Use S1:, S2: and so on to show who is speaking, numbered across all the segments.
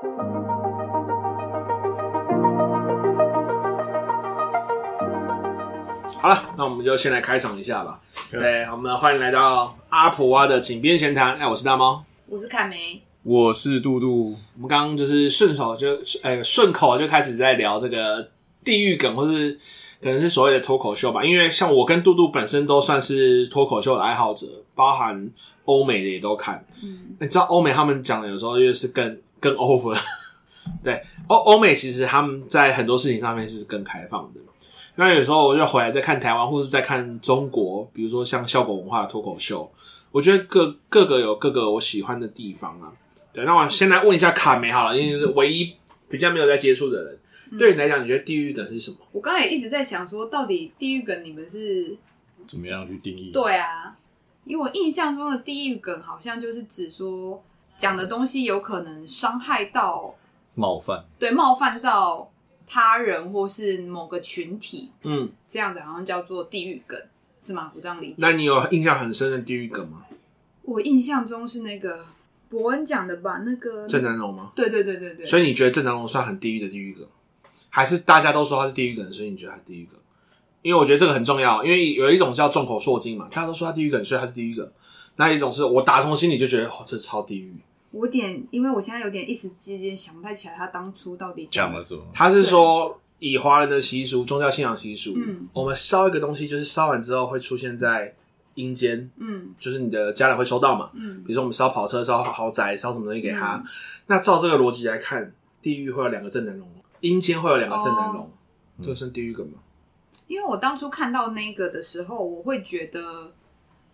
S1: 好了，那我们就先来开场一下吧。对，我们欢迎来到阿普蛙的井边闲谈。哎，我是大猫，
S2: 我是凯梅，
S3: 我是杜杜。
S1: 我们刚刚就是顺手就哎顺口就开始在聊这个地狱梗，或是可能是所谓的脱口秀吧。因为像我跟杜杜本身都算是脱口秀的爱好者，包含欧美的也都看。嗯，你知道欧美他们讲的有时候就是更更 over。对，欧欧美其实他们在很多事情上面是更开放的。那有时候我就回来再看台湾，或是再看中国，比如说像效果文化的脱口秀，我觉得各各个有各个我喜欢的地方啊。对，那我先来问一下卡梅好了，因为是唯一比较没有在接触的人，嗯、对你来讲，你觉得地狱梗是什么？
S2: 我刚才也一直在想说，到底地狱梗你们是
S3: 怎么样去定义？
S2: 对啊，因为我印象中的地狱梗好像就是指说讲的东西有可能伤害到
S3: 冒犯，
S2: 对，冒犯到。他人或是某个群体，
S1: 嗯，
S2: 这样子好像叫做地狱梗，是吗？我这样理解。
S1: 那你有印象很深的地狱梗吗？
S2: 我印象中是那个伯恩讲的吧，那个
S1: 郑南榕吗？
S2: 对对对对对。
S1: 所以你觉得郑南榕算很地狱的地狱梗，还是大家都说他是地狱梗，所以你觉得他是地狱梗？因为我觉得这个很重要，因为有一种叫众口铄金嘛，大家都说他地狱梗，所以他是地狱梗。那一种是我打从心里就觉得，哦，这超地狱。
S2: 我点，因为我现在有点一时之间想不太起来，他当初到底
S3: 讲了什么？
S1: 他是说以华人的习俗、宗教信仰习俗，
S2: 嗯，
S1: 我们烧一个东西，就是烧完之后会出现在阴间，
S2: 嗯，
S1: 就是你的家人会收到嘛，
S2: 嗯，
S1: 比如说我们烧跑车、烧豪宅、烧什么东西给他，嗯、那照这个逻辑来看，地狱会有两个正南榕，阴间会有两个正南榕，哦、这个是地狱梗吗？
S2: 因为我当初看到那个的时候，我会觉得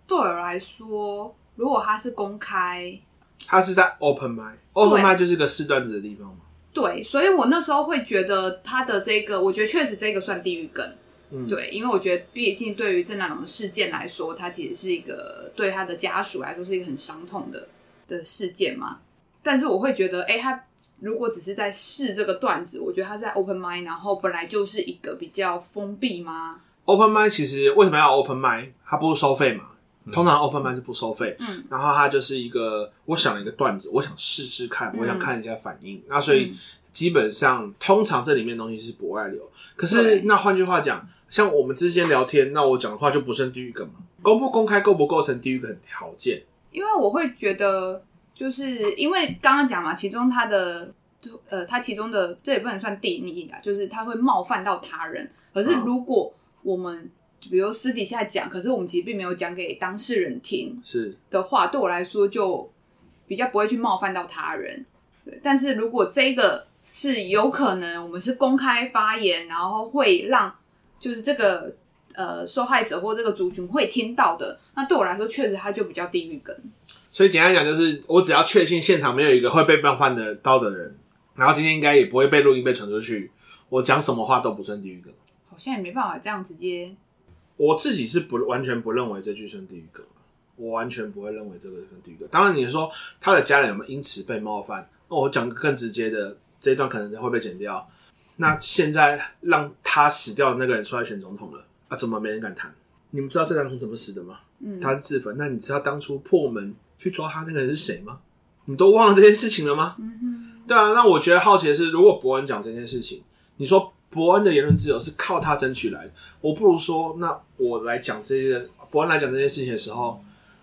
S2: 对我来说，如果他是公开。
S1: 他是在 open mic，open mic 就是个试段子的地方嘛。
S2: 对，所以我那时候会觉得他的这个，我觉得确实这个算地狱梗。嗯，对，因为我觉得毕竟对于郑南龙的事件来说，他其实是一个对他的家属来说是一个很伤痛的的事件嘛。但是我会觉得，哎、欸，他如果只是在试这个段子，我觉得他是在 open mic，然后本来就是一个比较封闭吗
S1: ？open mic 其实为什么要 open mic？它不是收费嘛？通常 open mic 是不收费，
S2: 嗯，
S1: 然后它就是一个，我想了一个段子，我想试试看，
S2: 嗯、
S1: 我想看一下反应，那所以基本上通常这里面东西是不外流。可是那换句话讲，像我们之间聊天，那我讲的话就不算地狱梗嘛？公不公开构不构成地狱梗条件？
S2: 因为我会觉得，就是因为刚刚讲嘛，其中它的呃，它其中的这也不能算定义啊，就是它会冒犯到他人。可是如果我们、嗯比如私底下讲，可是我们其实并没有讲给当事人听，是的话，对我来说就比较不会去冒犯到他人。对，但是如果这个是有可能，我们是公开发言，然后会让就是这个呃受害者或这个族群会听到的，那对我来说确实他就比较地狱梗。
S1: 所以简单讲，就是我只要确信现场没有一个会被冒犯的到的人，然后今天应该也不会被录音被传出去，我讲什么话都不算地狱梗。
S2: 好像也没办法这样直接。
S1: 我自己是不完全不认为这句算地狱梗，我完全不会认为这个是地狱梗。当然，你说他的家人有没有因此被冒犯？那我讲个更直接的，这一段可能会被剪掉。那现在让他死掉的那个人出来选总统了啊？怎么没人敢谈？你们知道郑南榕怎么死的吗？嗯，他是自焚。那你知道当初破门去抓他那个人是谁吗？你都忘了这件事情了吗？
S2: 嗯哼，
S1: 对啊。那我觉得好奇的是，如果博恩讲这件事情，你说。博恩的言论自由是靠他争取来的，我不如说，那我来讲这些，伯恩来讲这件事情的时候，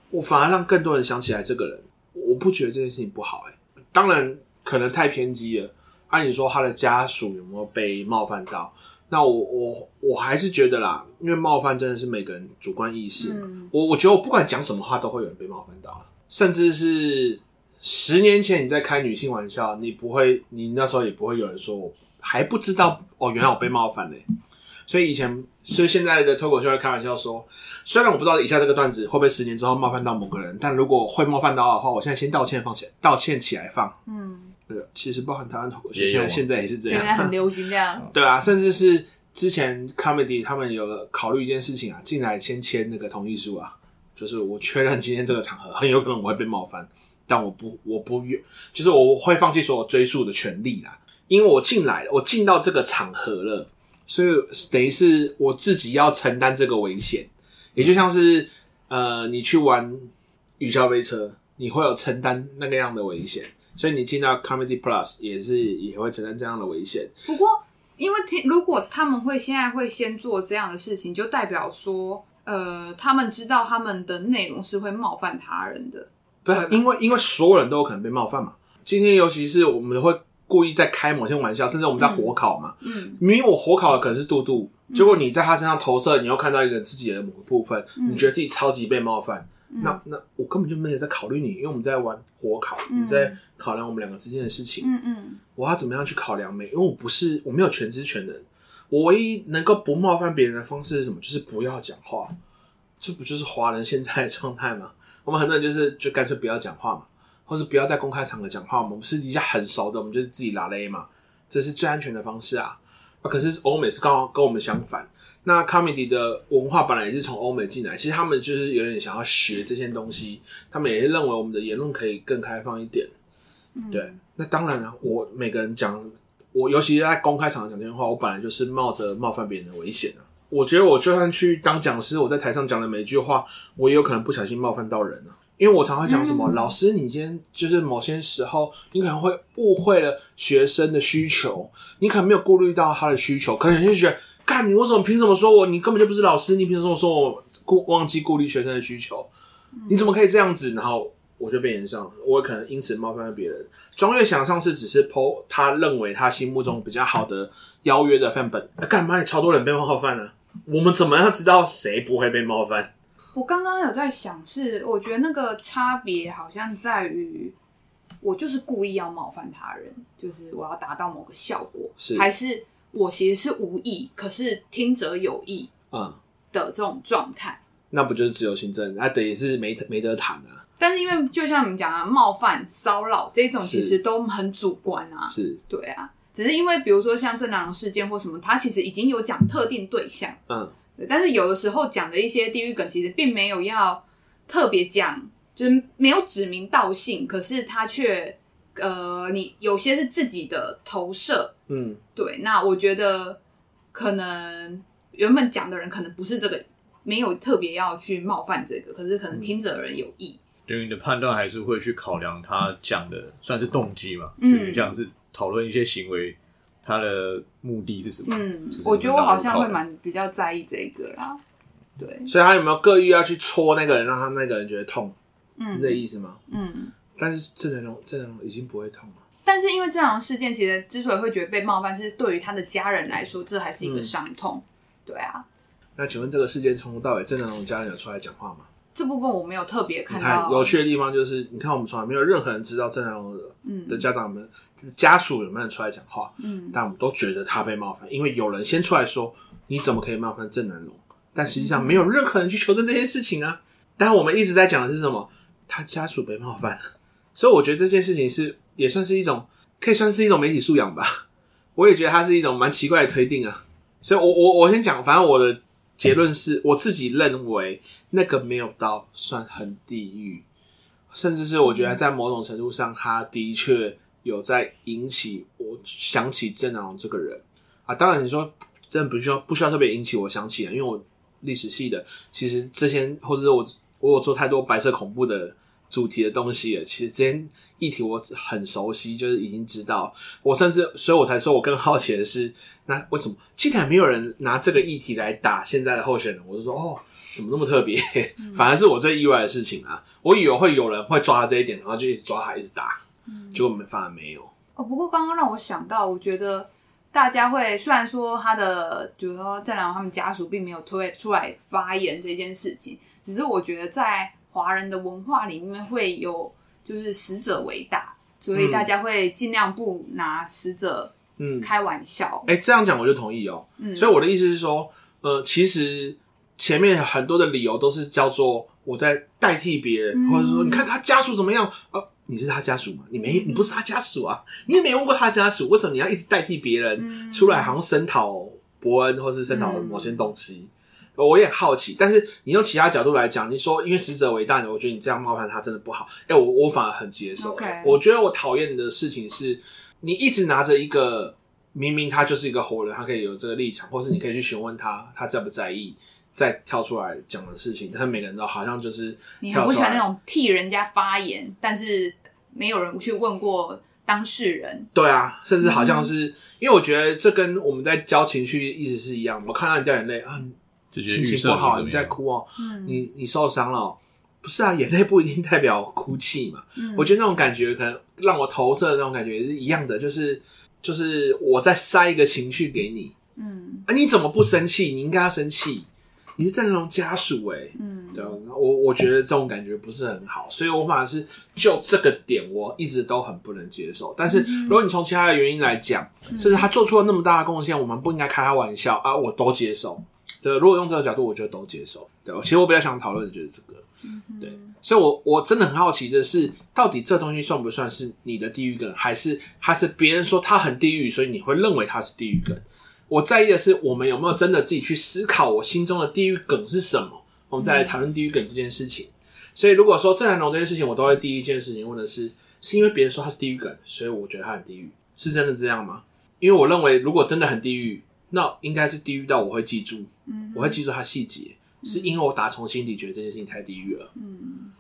S1: 我反而让更多人想起来这个人，我不觉得这件事情不好、欸。哎，当然可能太偏激了。按理说他的家属有没有被冒犯到？那我我我还是觉得啦，因为冒犯真的是每个人主观意识嘛。嗯、我我觉得我不管讲什么话，都会有人被冒犯到，甚至是十年前你在开女性玩笑，你不会，你那时候也不会有人说我。还不知道哦，原来我被冒犯嘞，所以以前，所以现在的脱口秀会开玩笑说，虽然我不知道以下这个段子会不会十年之后冒犯到某个人，但如果会冒犯到的话，我现在先道歉放起来，道歉起来放。
S2: 嗯，
S1: 对，其实包含台湾脱口秀，现在现在也是这样，
S2: 现在很流行这样。
S1: 对啊，甚至是之前 comedy 他们有考虑一件事情啊，进来先签那个同意书啊，就是我确认今天这个场合很有可能我会被冒犯，但我不，我不愿，就是我会放弃所有追诉的权利啦。因为我进来了，我进到这个场合了，所以等于是我自己要承担这个危险。也就像是，呃，你去玩雨霄飞车，你会有承担那个样的危险，所以你进到 Comedy Plus 也是也会承担这样的危险。
S2: 不过，因为听如果他们会现在会先做这样的事情，就代表说，呃，他们知道他们的内容是会冒犯他人的。
S1: 不是，因为因为所有人都有可能被冒犯嘛。今天尤其是我们会故意在开某些玩笑，甚至我们在火烤嘛。嗯，明明我火烤的可能是杜杜，结果你在他身上投射，你又看到一个自己的某个部分，你觉得自己超级被冒犯。那那我根本就没有在考虑你，因为我们在玩火烤，我们在考量我们两个之间的事情。嗯嗯，我要怎么样去考量美？因为我不是我没有全知全能，我唯一能够不冒犯别人的方式是什么？就是不要讲话。这不就是华人现在的状态吗？我们很多人就是就干脆不要讲话嘛，或是不要在公开场合讲话。我们私底下很熟的，我们就是自己拉勒嘛，这是最安全的方式啊。啊，可是欧美是刚好跟我们相反。那 comedy 的文化本来也是从欧美进来，其实他们就是有点想要学这些东西，他们也是认为我们的言论可以更开放一点。嗯、对，那当然了，我每个人讲，我尤其是在公开场合讲这些话，我本来就是冒着冒犯别人的危险啊。我觉得我就算去当讲师，我在台上讲的每一句话，我也有可能不小心冒犯到人啊。因为我常会讲什么，嗯、老师，你今天就是某些时候，你可能会误会了学生的需求，你可能没有顾虑到他的需求，可能就觉得。干你为什么凭什么说我？你根本就不是老师，你凭什么说我顾忘记顾虑学生的需求？你怎么可以这样子？然后我就被延上，我可能因此冒犯了别人。庄月想上次只是 po 他认为他心目中比较好的邀约的范本，那干嘛也超多人被冒犯呢？我们怎么样知道谁不会被冒犯？
S2: 我刚刚有在想是，是我觉得那个差别好像在于，我就是故意要冒犯他人，就是我要达到某个效果，是还是？我其实是无意，可是听者有意，啊的这种状态，
S1: 那不就是自由行政？那等于是没没得谈啊。
S2: 但是因为就像我们讲啊，冒犯、骚扰这种其实都很主观啊。
S1: 是，
S2: 对啊。只是因为比如说像郑南榕事件或什么，他其实已经有讲特定对象，嗯，对。但是有的时候讲的一些地狱梗，其实并没有要特别讲，就是没有指名道姓，可是他却。呃，你有些是自己的投射，嗯，对。那我觉得可能原本讲的人可能不是这个，没有特别要去冒犯这个，可是可能听者的人有意。
S3: 对于你的判断还是会去考量他讲的算是动机嘛？嗯，这样是讨论一些行为，他的目的是什么？嗯，
S2: 我觉得我好像会蛮比较在意这个啦。对，
S1: 所以他有没有刻意要去戳那个人，让他那个人觉得痛？嗯，是这个意思吗？嗯。但是郑南榕，郑南榕已经不会痛了。
S2: 但是因为郑南榕事件，其实之所以会觉得被冒犯，是对于他的家人来说，这还是一个伤痛。嗯、对啊。那
S1: 请问这个事件从头到尾，郑南榕家人有出来讲话吗？
S2: 这部分我没有特别看到。
S1: 有趣的地方就是，你看我们从来没有任何人知道郑南榕的家长们、嗯、家属有没有人出来讲话。嗯。但我们都觉得他被冒犯，因为有人先出来说：“你怎么可以冒犯郑南榕？”但实际上没有任何人去求证这件事情啊。但我们一直在讲的是什么？他家属被冒犯。所以我觉得这件事情是也算是一种，可以算是一种媒体素养吧。我也觉得它是一种蛮奇怪的推定啊。所以我我我先讲，反正我的结论是我自己认为那个没有到算很地狱，甚至是我觉得在某种程度上，他的确有在引起我想起郑南榕这个人啊。当然你说真的不需要不需要特别引起我想起来，因为我历史系的，其实之前或者是我我有做太多白色恐怖的。主题的东西，其实这些议题我很熟悉，就是已经知道。我甚至，所以我才说，我更好奇的是，那为什么竟然没有人拿这个议题来打现在的候选人？我就说，哦，怎么那么特别？反而是我最意外的事情啊！我以为会有人会抓这一点，然后就一直抓他，一直打，结果反而没有。
S2: 哦，不过刚刚让我想到，我觉得大家会虽然说他的，比如说郑良他们家属并没有推出来发言这件事情，只是我觉得在。华人的文化里面会有，就是死者为大，所以大家会尽量不拿死者嗯开玩笑。
S1: 哎、这样讲我就同意哦。嗯，所以我的意思是说，呃，其实前面很多的理由都是叫做我在代替别人，嗯、或者说你看他家属怎么样啊、呃？你是他家属吗？你没，你不是他家属啊？你也没问过他家属，为什么你要一直代替别人出来，好像声讨伯恩，或是声讨某些东西？嗯我也好奇，但是你用其他角度来讲，你说因为死者为大，我觉得你这样冒犯他真的不好。哎、欸，我我反而很接受。我觉得我讨厌的事情是，你一直拿着一个明明他就是一个活人，他可以有这个立场，或是你可以去询问他，他在不在意再跳出来讲的事情，但每个人都好像就是
S2: 你很不喜欢那种替人家发言，但是没有人去问过当事人。
S1: 对啊，甚至好像是、嗯、因为我觉得这跟我们在教情绪意思是一样。我看到你掉眼泪啊，心情不好，你在哭哦，嗯、你你受伤了、哦，不是啊？眼泪不一定代表哭泣嘛。嗯、我觉得那种感觉可能让我投射的那种感觉也是一样的，就是就是我在塞一个情绪给你，嗯，啊，你怎么不生气？你应该要生气。你是战龙家属哎、欸，嗯，对，我我觉得这种感觉不是很好，所以我反而是就这个点，我一直都很不能接受。但是如果你从其他的原因来讲，嗯、甚至他做出了那么大的贡献，我们不应该开他玩笑啊，我都接受。对，如果用这个角度，我觉得都接受。对，其实我比较想讨论的就是这个，对，所以我我真的很好奇的是，到底这东西算不算是你的地狱梗，还是还是别人说他很地狱，所以你会认为他是地狱梗？我在意的是，我们有没有真的自己去思考，我心中的地狱梗是什么？我们再来谈论地狱梗这件事情。所以，如果说郑南榕这件事情，我都会第一件事情问的是：是因为别人说他是地狱梗，所以我觉得他很地狱，是真的这样吗？因为我认为，如果真的很地狱，那应该是地狱到我会记住，我会记住它细节，是因为我打从心底觉得这件事情太地狱了。
S2: 嗯，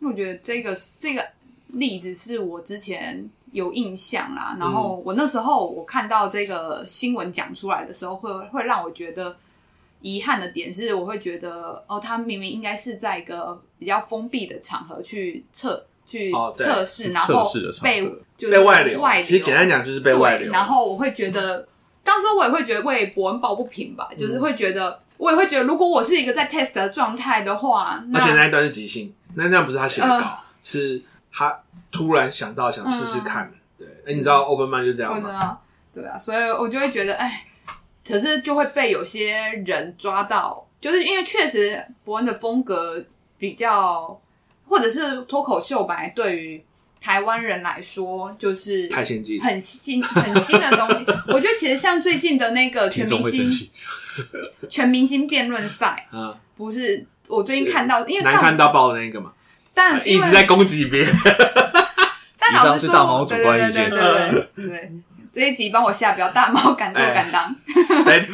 S2: 我觉得这个这个例子是我之前。有印象啦，然后我那时候我看到这个新闻讲出来的时候会，会会让我觉得遗憾的点是，我会觉得哦，他明明应该是在一个比较封闭的场合去测去测试，然后被就是
S1: 被外流，
S2: 外流。
S1: 其实简单讲就是被外流。
S2: 然后我会觉得，当时我也会觉得为博恩抱不平吧，就是会觉得，我也会觉得，如果我是一个在 test 的状态的话，
S1: 而且那一段是即兴，那那样不是他写的稿，是他。突然想到想试试看，嗯、对，哎，你知道 open mind 就这样吗？
S2: 对啊，所以我就会觉得，哎，可是就会被有些人抓到，就是因为确实伯恩的风格比较，或者是脱口秀本来对于台湾人来说就是
S1: 太先进，
S2: 很新很新的东西。我觉得其实像最近的那个全明星全明星辩论赛，嗯，不是我最近看到，因为
S1: 难看到爆的那个嘛，
S2: 但
S1: 一直在攻击别人。
S2: 但老实说，对对对对对对对，这一集帮我下标，大猫敢做敢当，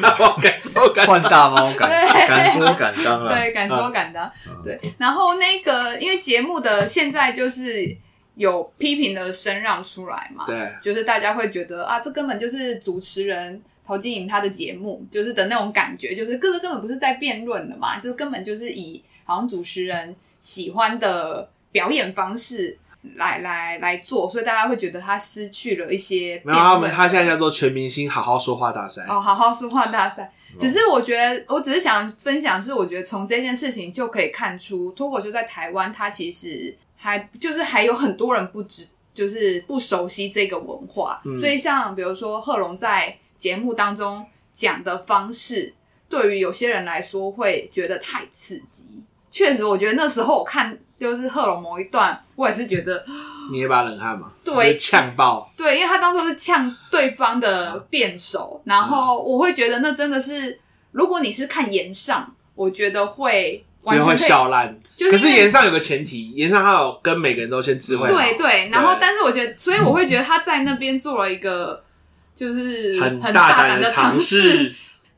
S1: 大猫敢做敢当，
S3: 换大猫敢敢说敢当了，
S2: 对，敢说敢当，对。然后那个，因为节目的现在就是有批评的声让出来嘛，
S1: 对，
S2: 就是大家会觉得啊，这根本就是主持人陶晶莹他的节目，就是的那种感觉，就是个个根本不是在辩论的嘛，就是根本就是以好像主持人喜欢的表演方式。来来来做，所以大家会觉得他失去了一些。
S1: 没有，他们他现在叫做全明星好好说话大赛。
S2: 哦，好好说话大赛。只是我觉得，我只是想分享，是我觉得从这件事情就可以看出，脱口秀在台湾，它其实还就是还有很多人不知，就是不熟悉这个文化。嗯、所以像比如说贺龙在节目当中讲的方式，对于有些人来说会觉得太刺激。确实，我觉得那时候我看。就是贺龙某一段，我也是觉得
S1: 你也把冷汗嘛，
S2: 对，
S1: 呛爆，
S2: 对，因为他当初是呛对方的辩手，然后我会觉得那真的是，如果你是看言上，我觉得会完全会
S1: 笑烂。可是岩上有个前提，岩上他有跟每个人都先知会，
S2: 对对，然后但是我觉得，所以我会觉得他在那边做了一个就是很大胆的尝试。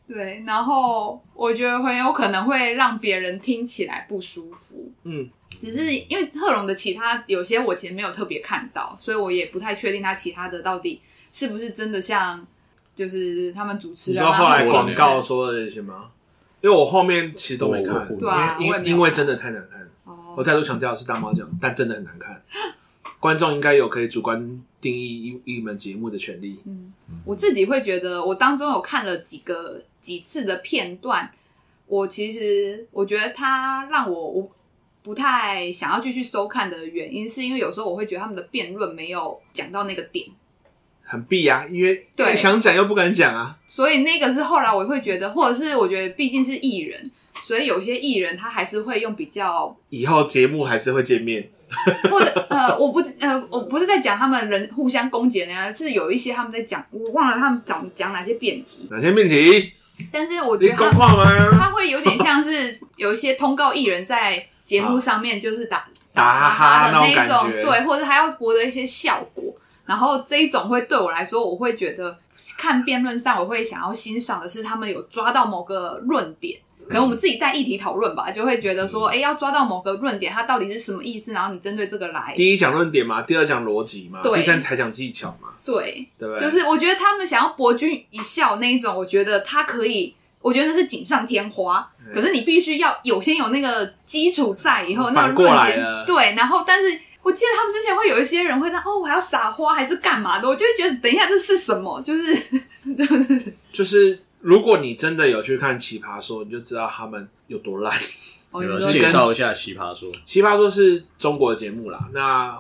S2: 对，然后我觉得很有可能会让别人听起来不舒服。嗯，只是因为贺龙的其他有些我其实没有特别看到，所以我也不太确定他其他的到底是不是真的像就是他们主持人。
S1: 你说后来广告说的那些吗？因为我后面其实都没看，
S2: 对啊，
S1: 因为因为真的太难看。哦，我再度强调是大猫讲，但真的很难看。观众应该有可以主观定义一一门节目的权利。嗯，
S2: 我自己会觉得，我当中有看了几个。几次的片段，我其实我觉得他让我我不太想要继续收看的原因，是因为有时候我会觉得他们的辩论没有讲到那个点，
S1: 很必啊，因为对。想讲又不敢讲啊，
S2: 所以那个是后来我会觉得，或者是我觉得毕竟是艺人，所以有些艺人他还是会用比较
S1: 以后节目还是会见面，
S2: 或者呃，我不呃，我不是在讲他们人互相攻击的那样，是有一些他们在讲，我忘了他们讲讲哪些辩题，
S1: 哪些辩题。
S2: 但是我觉得他他会有点像是有一些通告艺人，在节目上面就是打
S1: 打哈哈的那种，
S2: 对，或者还要博得一些效果。然后这一种会对我来说，我会觉得看辩论赛，我会想要欣赏的是他们有抓到某个论点，可能我们自己带议题讨论吧，就会觉得说，哎、欸，要抓到某个论点，它到底是什么意思，然后你针对这个来。
S1: 第一讲论点嘛，第二讲逻辑嘛，第三才讲技巧嘛。
S2: 对，
S1: 对不对？
S2: 就是我觉得他们想要博君一笑那一种，我觉得他可以，我觉得那是锦上添花。可是你必须要有先有那个基础在，以后那个论点对，然后但是。我记得他们之前会有一些人会在：“哦，我还要撒花还是干嘛的？”我就会觉得，等一下这是什么？就是 就是
S1: 就是，如果你真的有去看《奇葩说》，你就知道他们有多
S3: 烂。介绍一下《奇葩说》。
S1: 《奇葩说》是中国的节目啦，那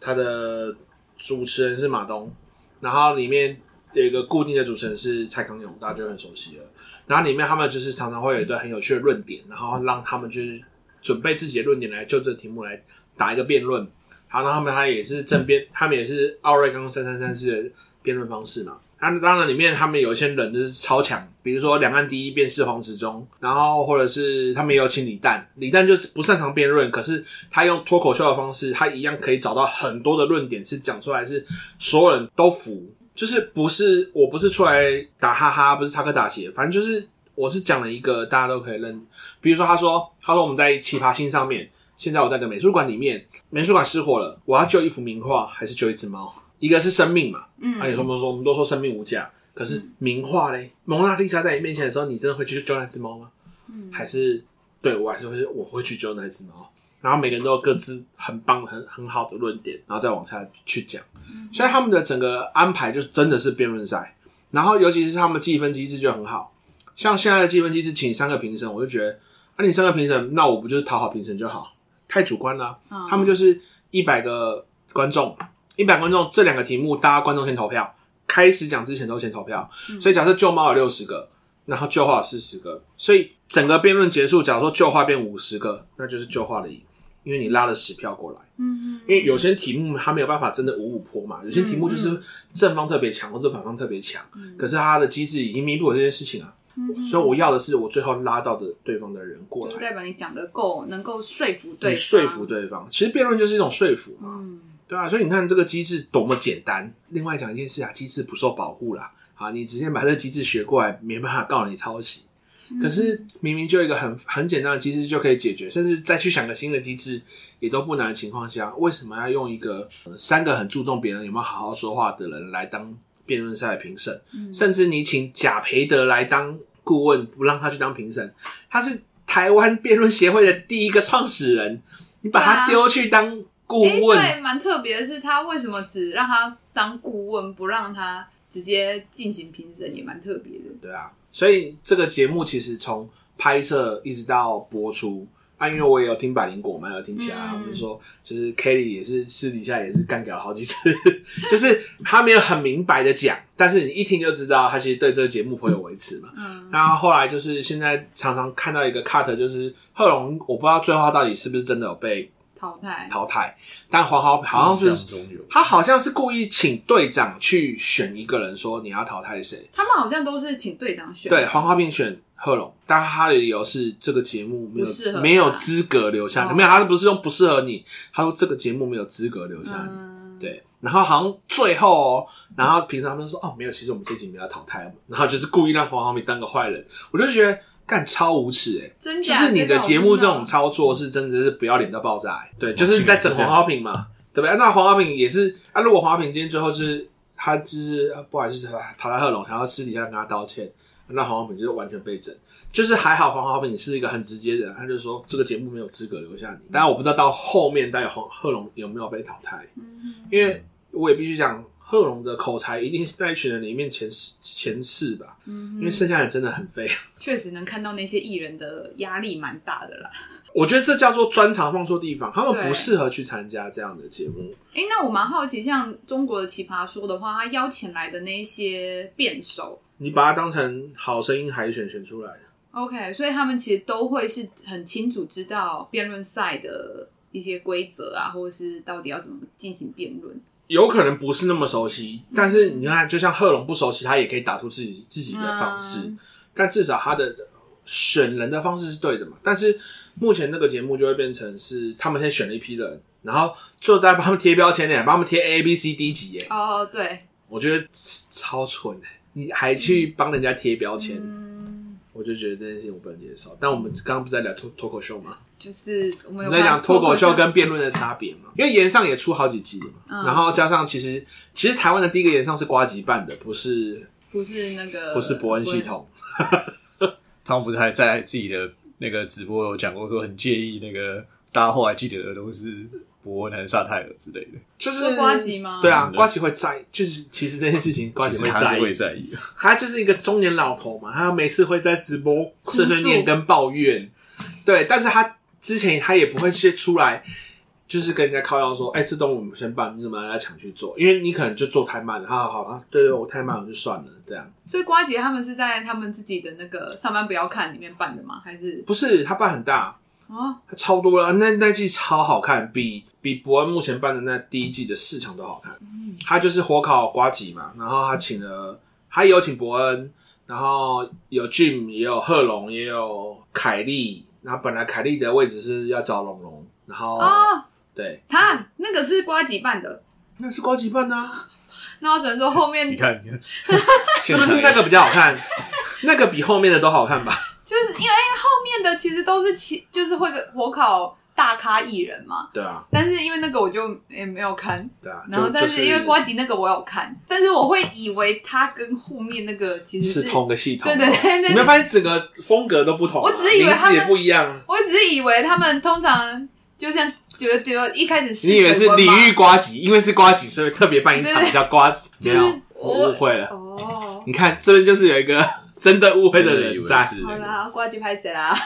S1: 他的主持人是马东，然后里面有一个固定的主持人是蔡康永，大家就很熟悉了。然后里面他们就是常常会有一段很有趣的论点，然后让他们就是准备自己的论点来就这个题目来打一个辩论。好，那他们他也是正辩，他们也是奥瑞冈三三三四的辩论方式嘛。那当然里面他们有一些人就是超强，比如说两岸第一辩士黄执中，然后或者是他们也有请李诞，李诞就是不擅长辩论，可是他用脱口秀的方式，他一样可以找到很多的论点是讲出来是所有人都服，就是不是我不是出来打哈哈，不是插科打诨，反正就是我是讲了一个大家都可以认，比如说他说他说我们在奇葩星上面。现在我在个美术馆里面，美术馆失火了，我要救一幅名画还是救一只猫？一个是生命嘛，嗯，啊，你说不说？我们都说生命无价，可是名画嘞，蒙娜丽莎在你面前的时候，你真的会去救那只猫吗？嗯，还是对我还是会，我会去救那只猫。然后每个人都有各自很棒、很很好的论点，然后再往下去讲。所以他们的整个安排就真的是辩论赛，然后尤其是他们计分机制就很好，像现在的计分机制，请三个评审，我就觉得，啊，你三个评审，那我不就是讨好评审就好？太主观了，啊，他们就是一百个观众，一百观众，这两个题目，大家观众先投票，开始讲之前都先投票。所以假设旧猫有六十个，然后旧画有四十个，所以整个辩论结束，假如说旧画变五十个，那就是旧画的赢，因为你拉了十票过来。嗯，因为有些题目它没有办法真的五五坡嘛，有些题目就是正方特别强或者反方特别强，可是它的机制已经弥补了这件事情啊。所以我要的是我最后拉到的对方的人过来，
S2: 就是代表你讲的够能够说服对方，
S1: 说服对方。其实辩论就是一种说服嘛，嗯，对啊。所以你看这个机制多么简单。另外讲一件事啊，机制不受保护啦。好，你直接把这个机制学过来，没办法告你抄袭。可是明明就一个很很简单的机制就可以解决，甚至再去想个新的机制也都不难的情况下，为什么要用一个三个很注重别人有没有好好说话的人来当？辩论赛的评审，甚至你请贾培德来当顾问，不让他去当评审，他是台湾辩论协会的第一个创始人，你把他丢去当顾问，
S2: 欸、对，蛮特别的是，他为什么只让他当顾问，不让他直接进行评审，也蛮特别的。
S1: 对啊，所以这个节目其实从拍摄一直到播出。啊，因为我也有听百灵果嘛，有听其他，我、嗯、就说，就是 Kelly 也是私底下也是干掉了好几次，就是他没有很明白的讲，但是你一听就知道他其实对这个节目颇有微词嘛。嗯，然后后来就是现在常常看到一个 cut，就是贺龙，我不知道最后他到底是不是真的有被
S2: 淘汰
S1: 淘汰，但黄豪好像是他好像是故意请队长去选一个人，说你要淘汰谁？
S2: 他们好像都是请队长选，
S1: 对，黄豪平选。贺龙，但他的理由是这个节目没有没有资格留下你，哦，没有，他不是用不适合你，他说这个节目没有资格留下你，嗯，对。然后好像最后哦，然后平常他们说哦没有，其实我们这集没有淘汰，然后就是故意让黄浩明当个坏人，我就觉得干超无耻哎，真就是你的节目这种操作是真的是不要脸到爆炸，对，就是你在整黄浩平嘛，对不对？那黄浩平也是啊，如果黄浩平今天最后就是他就是不好意思，他淘汰贺龙，然后私底下跟他道歉。那黄浩平就是完全被整，就是还好黄浩平是一个很直接的人，他就说这个节目没有资格留下你。当然我不知道到后面到底黄贺龙有没有被淘汰，因为我也必须讲贺龙的口才一定是在一群人里面前四前四吧，因为剩下人真的很废。
S2: 确实能看到那些艺人的压力蛮大的啦。
S1: 我觉得这叫做专长放错地方，他们不适合去参加这样的节目。
S2: 哎、欸，那我蛮好奇，像中国的奇葩说的话，他邀请来的那些辩手。
S1: 你把它当成好声音海选选出来的
S2: ，OK，所以他们其实都会是很清楚知道辩论赛的一些规则啊，或者是到底要怎么进行辩论。
S1: 有可能不是那么熟悉，但是你看，就像贺龙不熟悉，他也可以打出自己自己的方式，嗯。但至少他的选人的方式是对的嘛。但是目前这个节目就会变成是他们先选了一批人，然后就在帮他们贴标签呢，帮他们贴 A B C D 级耶。
S2: 哦，对，
S1: 我觉得超蠢的。你还去帮人家贴标签，
S2: 嗯，
S1: 我就觉得这件事情我不能接受。但我们刚刚不是在聊脱脱口秀吗？
S2: 就是我们
S1: 在讲脱口秀跟辩论的差别嘛。因为炎上也出好几季嘛，嗯、然后加上其实其实台湾的第一个炎上是瓜吉办的，不是
S2: 不是那个
S1: 不是伯恩系统。
S3: 他们不是还在自己的那个直播有讲过说很介意那个大家后来记得的都是。伯恩还是萨泰尔之类的，
S1: 就是
S2: 瓜吉吗？
S1: 对啊，瓜吉会在，就是其实这件事情瓜吉会在意，
S3: 会在意。
S1: 他就是一个中年老头嘛，他每次会在直播碎碎念跟抱怨，对，但是他之前他也不会先出来，就是跟人家靠腰说，哎、欸，这东西我们先办，你怎么来抢去做？因为你可能就做太慢了，好好好啊，对对，我太慢了就算了，这样。
S2: 所以瓜吉他们是在他们自己的那个上班不要看里面办的吗？还是
S1: 不是？他办很大。
S2: 哦，
S1: 超多了，那那季超好看，比比伯恩目前办的那第一季的四场都好看。嗯，他就是火烤瓜吉嘛，然后他请了，他有请伯恩，然后有 Jim，也有贺龙，也有凯莉。然后本来凯莉的位置是要找龙龙，然后
S2: 哦，
S1: 对，
S2: 他那个是瓜吉办的，
S1: 那是瓜吉办的啊。
S2: 那我只能说后面
S3: 你看，你看，
S1: 是不是那个比较好看？那个比后面的都好看吧？
S2: 就是因为后面的其实都是其就是会火烤大咖艺人嘛，
S1: 对啊。
S2: 但是因为那个我就也没有看，
S1: 对啊。
S2: 然后但是因为瓜吉那个我有看，但是我会以为他跟后面那个其实
S1: 是同个系统，
S2: 对对对。
S1: 你没有发现整个风格都不同？
S2: 我只是以为他们
S1: 也不一样。
S2: 我只是以为他们通常就像觉得一开始
S1: 你以为是李玉瓜吉，因为是瓜吉，所以特别办一场叫瓜子。没有，我误会了。哦，你看这边就是有一个。真的误会的人在。
S2: 好啦，挂机拍谁啦？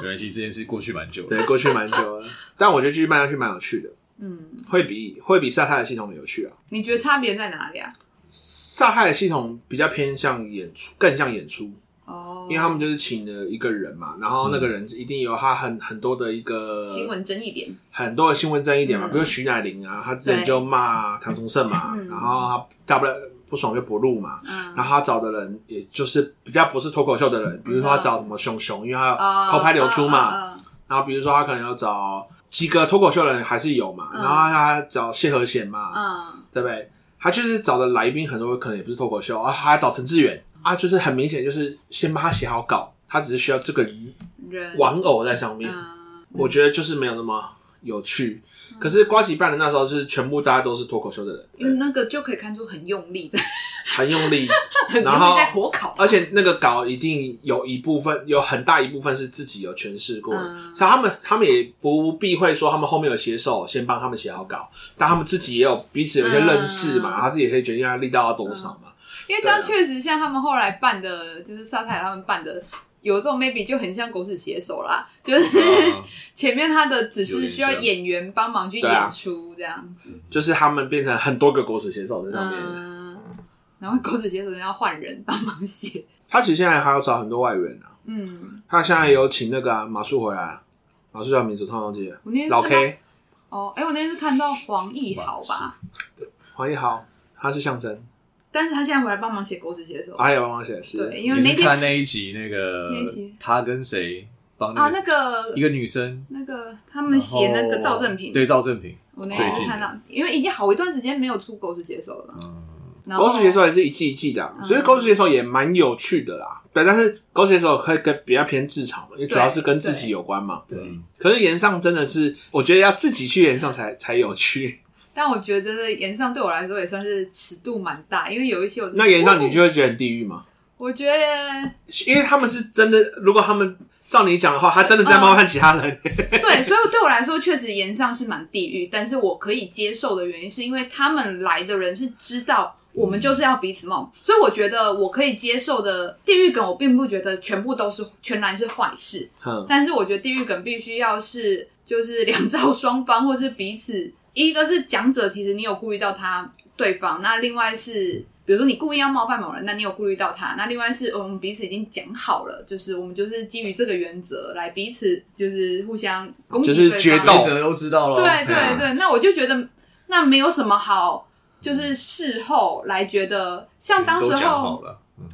S3: 没关系，这件事过去蛮久了。
S1: 对，过去蛮久了。但我觉得继续办下去蛮有趣的。
S2: 嗯，
S1: 会比会比萨泰的系统有趣啊。
S2: 你觉得差别在哪里啊？
S1: 萨泰的系统比较偏向演出，更像演出
S2: 哦，
S1: 因为他们就是请了一个人嘛，然后那个人一定有他很很多的一个
S2: 新闻争议点，
S1: 很多的新闻争议点嘛，比如徐乃麟啊，他之前就骂唐崇盛嘛，然后他大不了。不爽就不录嘛，嗯、然后他找的人也就是比较不是脱口秀的人，比如说他找什么熊熊，因为他有偷拍流出嘛，然后比如说他可能要找几个脱口秀的人还是有嘛，嗯、然后他找谢和弦嘛，
S2: 嗯、
S1: 对不对？他就是找的来宾很多可能也不是脱口秀啊，还找陈志远。啊，就是很明显就是先帮他写好稿，他只是需要这个人。玩偶在上面，
S2: 嗯、
S1: 我觉得就是没有那么有趣。可是瓜吉办的那时候是全部大家都是脱口秀的人，
S2: 因为那个就可以看出很用力在，
S1: 很用力，
S2: 然后在火烤，
S1: 而且那个稿一定有一部分，有很大一部分是自己有诠释过的，
S2: 嗯、
S1: 所以他们他们也不避讳说他们后面有写手先帮他们写好稿，但他们自己也有彼此有一些认识嘛，嗯、他自己也可以决定他力道要多少嘛。
S2: 因为这样确实像他们后来办的，就是沙太他们办的。有这种 maybe 就很像狗屎写手啦，就是 前面他的只是需要演员帮忙去演出这样子，
S1: 就是他们变成很多个狗屎写手在上面，
S2: 嗯，然后狗屎写手要换人帮忙写。
S1: 他其实现在还要找很多外援啊，
S2: 嗯，
S1: 他现在有请那个马术回来，马术叫名字突然忘记了，老 K。
S2: 哦，哎，我那天是看到黄义豪吧？
S1: 对，黄义豪他是象征。
S2: 但是他现在回来帮忙写狗屎写手，
S1: 还有帮忙写是，
S2: 对，因为那
S3: 天看那一集那个，他跟谁帮
S2: 啊？那个
S3: 一个女生，
S2: 那个他们写那个赵正平，
S3: 对赵正平，
S2: 我那天看到，因为已经好一段时间没有出狗屎写手了，
S1: 嗯，狗屎写手也是一季一季的，所以狗屎写手也蛮有趣的啦。对，但是狗屎写手可以跟比较偏职场嘛，因为主要是跟自己有关嘛。
S2: 对，
S1: 可是炎上真的是，我觉得要自己去炎上才才有趣。
S2: 但我觉得岩上对我来说也算是尺度蛮大，因为有一些我
S1: 那岩上你就会觉得很地狱吗？
S2: 我觉得，
S1: 因为他们是真的，如果他们照你讲的话，他真的是在冒犯其他人。
S2: 嗯、对，所以对我来说，确实岩上是蛮地狱，但是我可以接受的原因是因为他们来的人是知道我们就是要彼此冒，所以我觉得我可以接受的地狱梗，我并不觉得全部都是全然是坏事。
S1: 嗯，
S2: 但是我觉得地狱梗必须要是就是两 造双方或是彼此。一个是讲者，其实你有顾虑到他对方；那另外是，比如说你故意要冒犯某人，那你有顾虑到他；那另外是我们彼此已经讲好了，就是我们就是基于这个原则来彼此就是互相攻击
S1: 就是决斗。
S3: 都知道了。
S2: 对对对，那我就觉得那没有什么好，就是事后来觉得像当时候，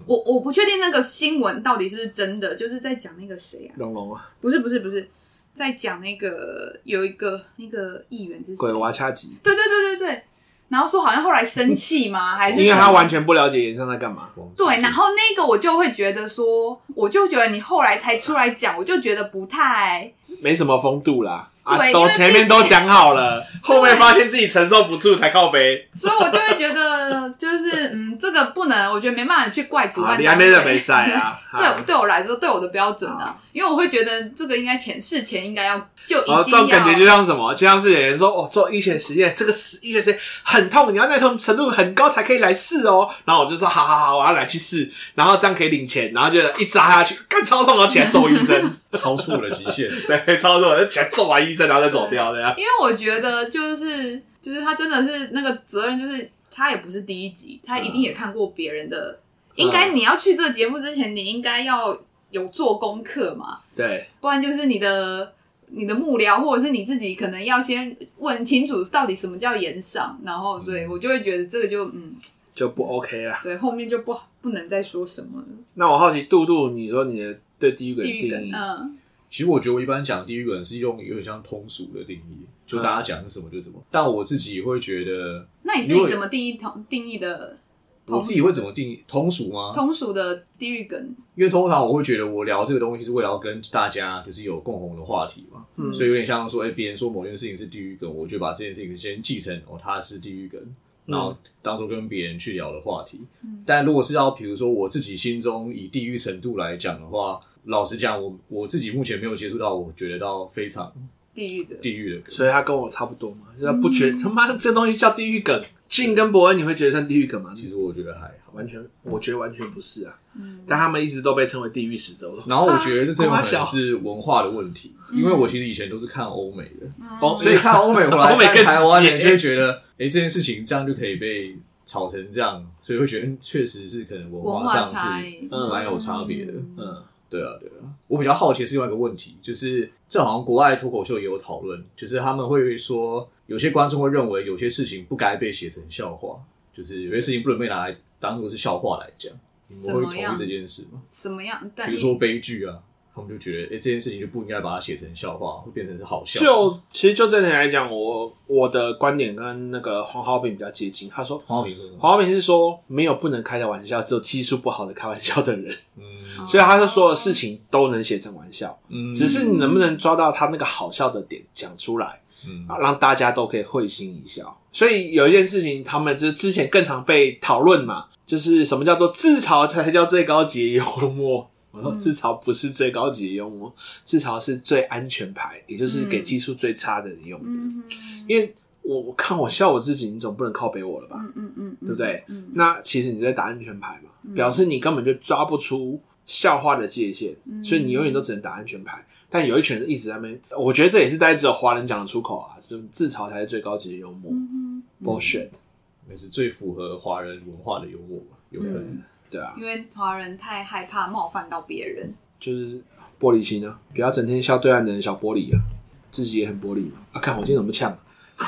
S2: 我我不确定那个新闻到底是不是真的，就是在讲那个谁啊，
S1: 龙龙啊，
S2: 不是不是不是。在讲那个有一个那个议员是谁？
S1: 鬼娃掐吉。
S2: 对对对对对。然后说好像后来生气吗？还是
S1: 因为他完全不了解炎上在干嘛？
S2: 对，然后那个我就会觉得说，我就觉得你后来才出来讲，我就觉得不太
S1: 没什么风度啦。
S2: 对，
S1: 啊、
S2: 因为
S1: 前面都讲好了，后面发现自己承受不住才靠背，
S2: 所以我就会觉得，就是嗯，这个不能，我觉得没办法去怪主办单位。
S1: 你还没人没赛啊？
S2: 对，对我来说，对我的标准啊，因为我会觉得这个应该前事前应该要就已经要。
S1: 这种感觉就像什么？就像是有人说哦，做医学实验，这个实医学实验很痛，你要耐痛程度很高才可以来试哦。然后我就说好好好，我要来去试，然后这样可以领钱，然后就一扎下去，干超痛，然后起来揍医生，
S3: 超出了极限，
S1: 对，超出了，就起来揍完医生，然后再走掉的呀。
S2: 因为我觉得就是就是他真的是那个责任，就是他也不是第一集，他一定也看过别人的。应该你要去这个节目之前，你应该要有做功课嘛？
S1: 对，
S2: 不然就是你的你的幕僚或者是你自己，可能要先问清楚到底什么叫延上，然后所以我就会觉得这个就嗯
S1: 就不 OK 了。
S2: 对，后面就不不能再说什么了。
S1: 那我好奇，杜杜，你说你的对地狱梗定义？
S2: 嗯。
S3: 其实我觉得我一般讲地狱梗是用有点像通俗的定义，就大家讲什么就什么。嗯、但我自己会觉得，
S2: 那你自己怎么定义同定义的？
S3: 我自己会怎么定义通俗吗？
S2: 通俗的地狱梗，
S3: 因为通常我会觉得我聊这个东西是为了要跟大家就是有共同的话题嘛，嗯、所以有点像说，哎、欸，别人说某件事情是地狱梗，我就把这件事情先继承哦，它是地狱梗，然后当做跟别人去聊的话题。嗯、但如果是要比如说我自己心中以地域程度来讲的话。老实讲，我我自己目前没有接触到，我觉得到非常
S2: 地狱的
S3: 地狱的，
S1: 所以他跟我差不多嘛，就是不觉得他妈这东西叫地狱梗。Gin 跟伯恩，你会觉得算地狱梗吗？
S3: 其实我觉得还好，
S1: 完全我觉得完全不是啊。但他们一直都被称为地狱使者。
S3: 然后我觉得这真的可能是文化的问题，因为我其实以前都是看欧美的，
S1: 哦，
S3: 所以看欧美回来，欧美跟台湾人就会觉得，哎，这件事情这样就可以被炒成这样，所以会觉得确实是可能文化上是蛮有差别的，嗯。对啊，对啊，我比较好奇是另外一个问题，就是这好像国外脱口秀也有讨论，就是他们会说有些观众会认为有些事情不该被写成笑话，就是有些事情不能被拿来当做是笑话来讲，你们会同意这件事吗？
S2: 什么样？
S3: 比如说悲剧啊。他们就觉得，哎、欸，这件事情就不应该把它写成笑话，会变成是好笑。
S1: 就其实就这点来讲，我我的观点跟那个黄浩平比较接近。他说，
S3: 黄浩平
S1: 黄浩平是说，没有不能开的玩笑，只有技术不好的开玩笑的人。嗯，所以他说所有事情都能写成玩笑，嗯，只是你能不能抓到他那个好笑的点讲出来，嗯，啊，让大家都可以会心一笑。所以有一件事情，他们就是之前更常被讨论嘛，就是什么叫做自嘲才叫最高级幽默。我说自嘲不是最高级的幽默，自嘲是最安全牌，也就是给技术最差的人用的。嗯、因为我我看我笑我自己，你总不能靠北我了吧？嗯嗯嗯，对不对？嗯、那其实你在打安全牌嘛，嗯、表示你根本就抓不出笑话的界限，嗯、所以你永远都只能打安全牌。但有一群人一直在那边，我觉得这也是大家只有华人讲的出口啊，是自嘲才是最高级的幽默。嗯、bullshit，
S3: 那是最符合华人文化的幽默吧？有可能。嗯
S1: 对啊，
S2: 因为华人太害怕冒犯到别人，
S1: 就是玻璃心啊！不要整天笑对岸的人小玻璃啊，自己也很玻璃嘛。啊，看我今天怎么呛？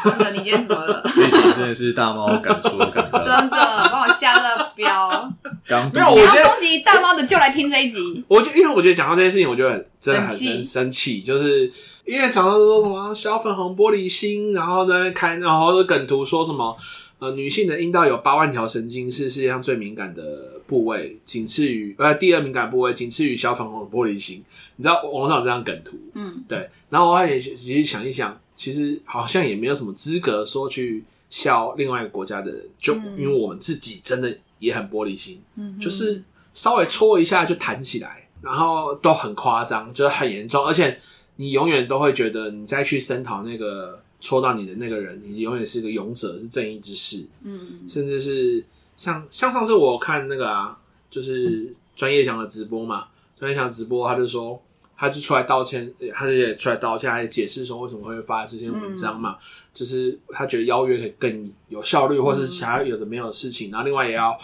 S2: 真的，你今天怎么了？
S3: 这一集真的是大猫敢说敢当，
S2: 真的把我下了标。
S3: 刚
S2: 没有，我觉得攻击大猫的就来听这一集。
S1: 我就因为我觉得讲到这件事情，我觉得很真的很生生气，就是因为常常说什么小粉红玻璃心，然后在那开，然后梗图说什么。呃，女性的阴道有八万条神经，是世界上最敏感的部位，仅次于呃第二敏感部位，仅次于小粉红的玻璃心。你知道网上有这张梗图，嗯，对。然后我也也想一想，其实好像也没有什么资格说去笑另外一个国家的人，就因为我们自己真的也很玻璃心，嗯，就是稍微戳一下就弹起来，然后都很夸张，就是很严重，而且你永远都会觉得你再去声讨那个。戳到你的那个人，你永远是个勇者，是正义之士。嗯，甚至是像像上次我看那个啊，就是专业强的直播嘛，专业强直播，他就说，他就出来道歉，他就也出来道歉，还解释说为什么会发这篇文章嘛，嗯、就是他觉得邀约可以更有效率，或是其他有的没有的事情。然后另外也要，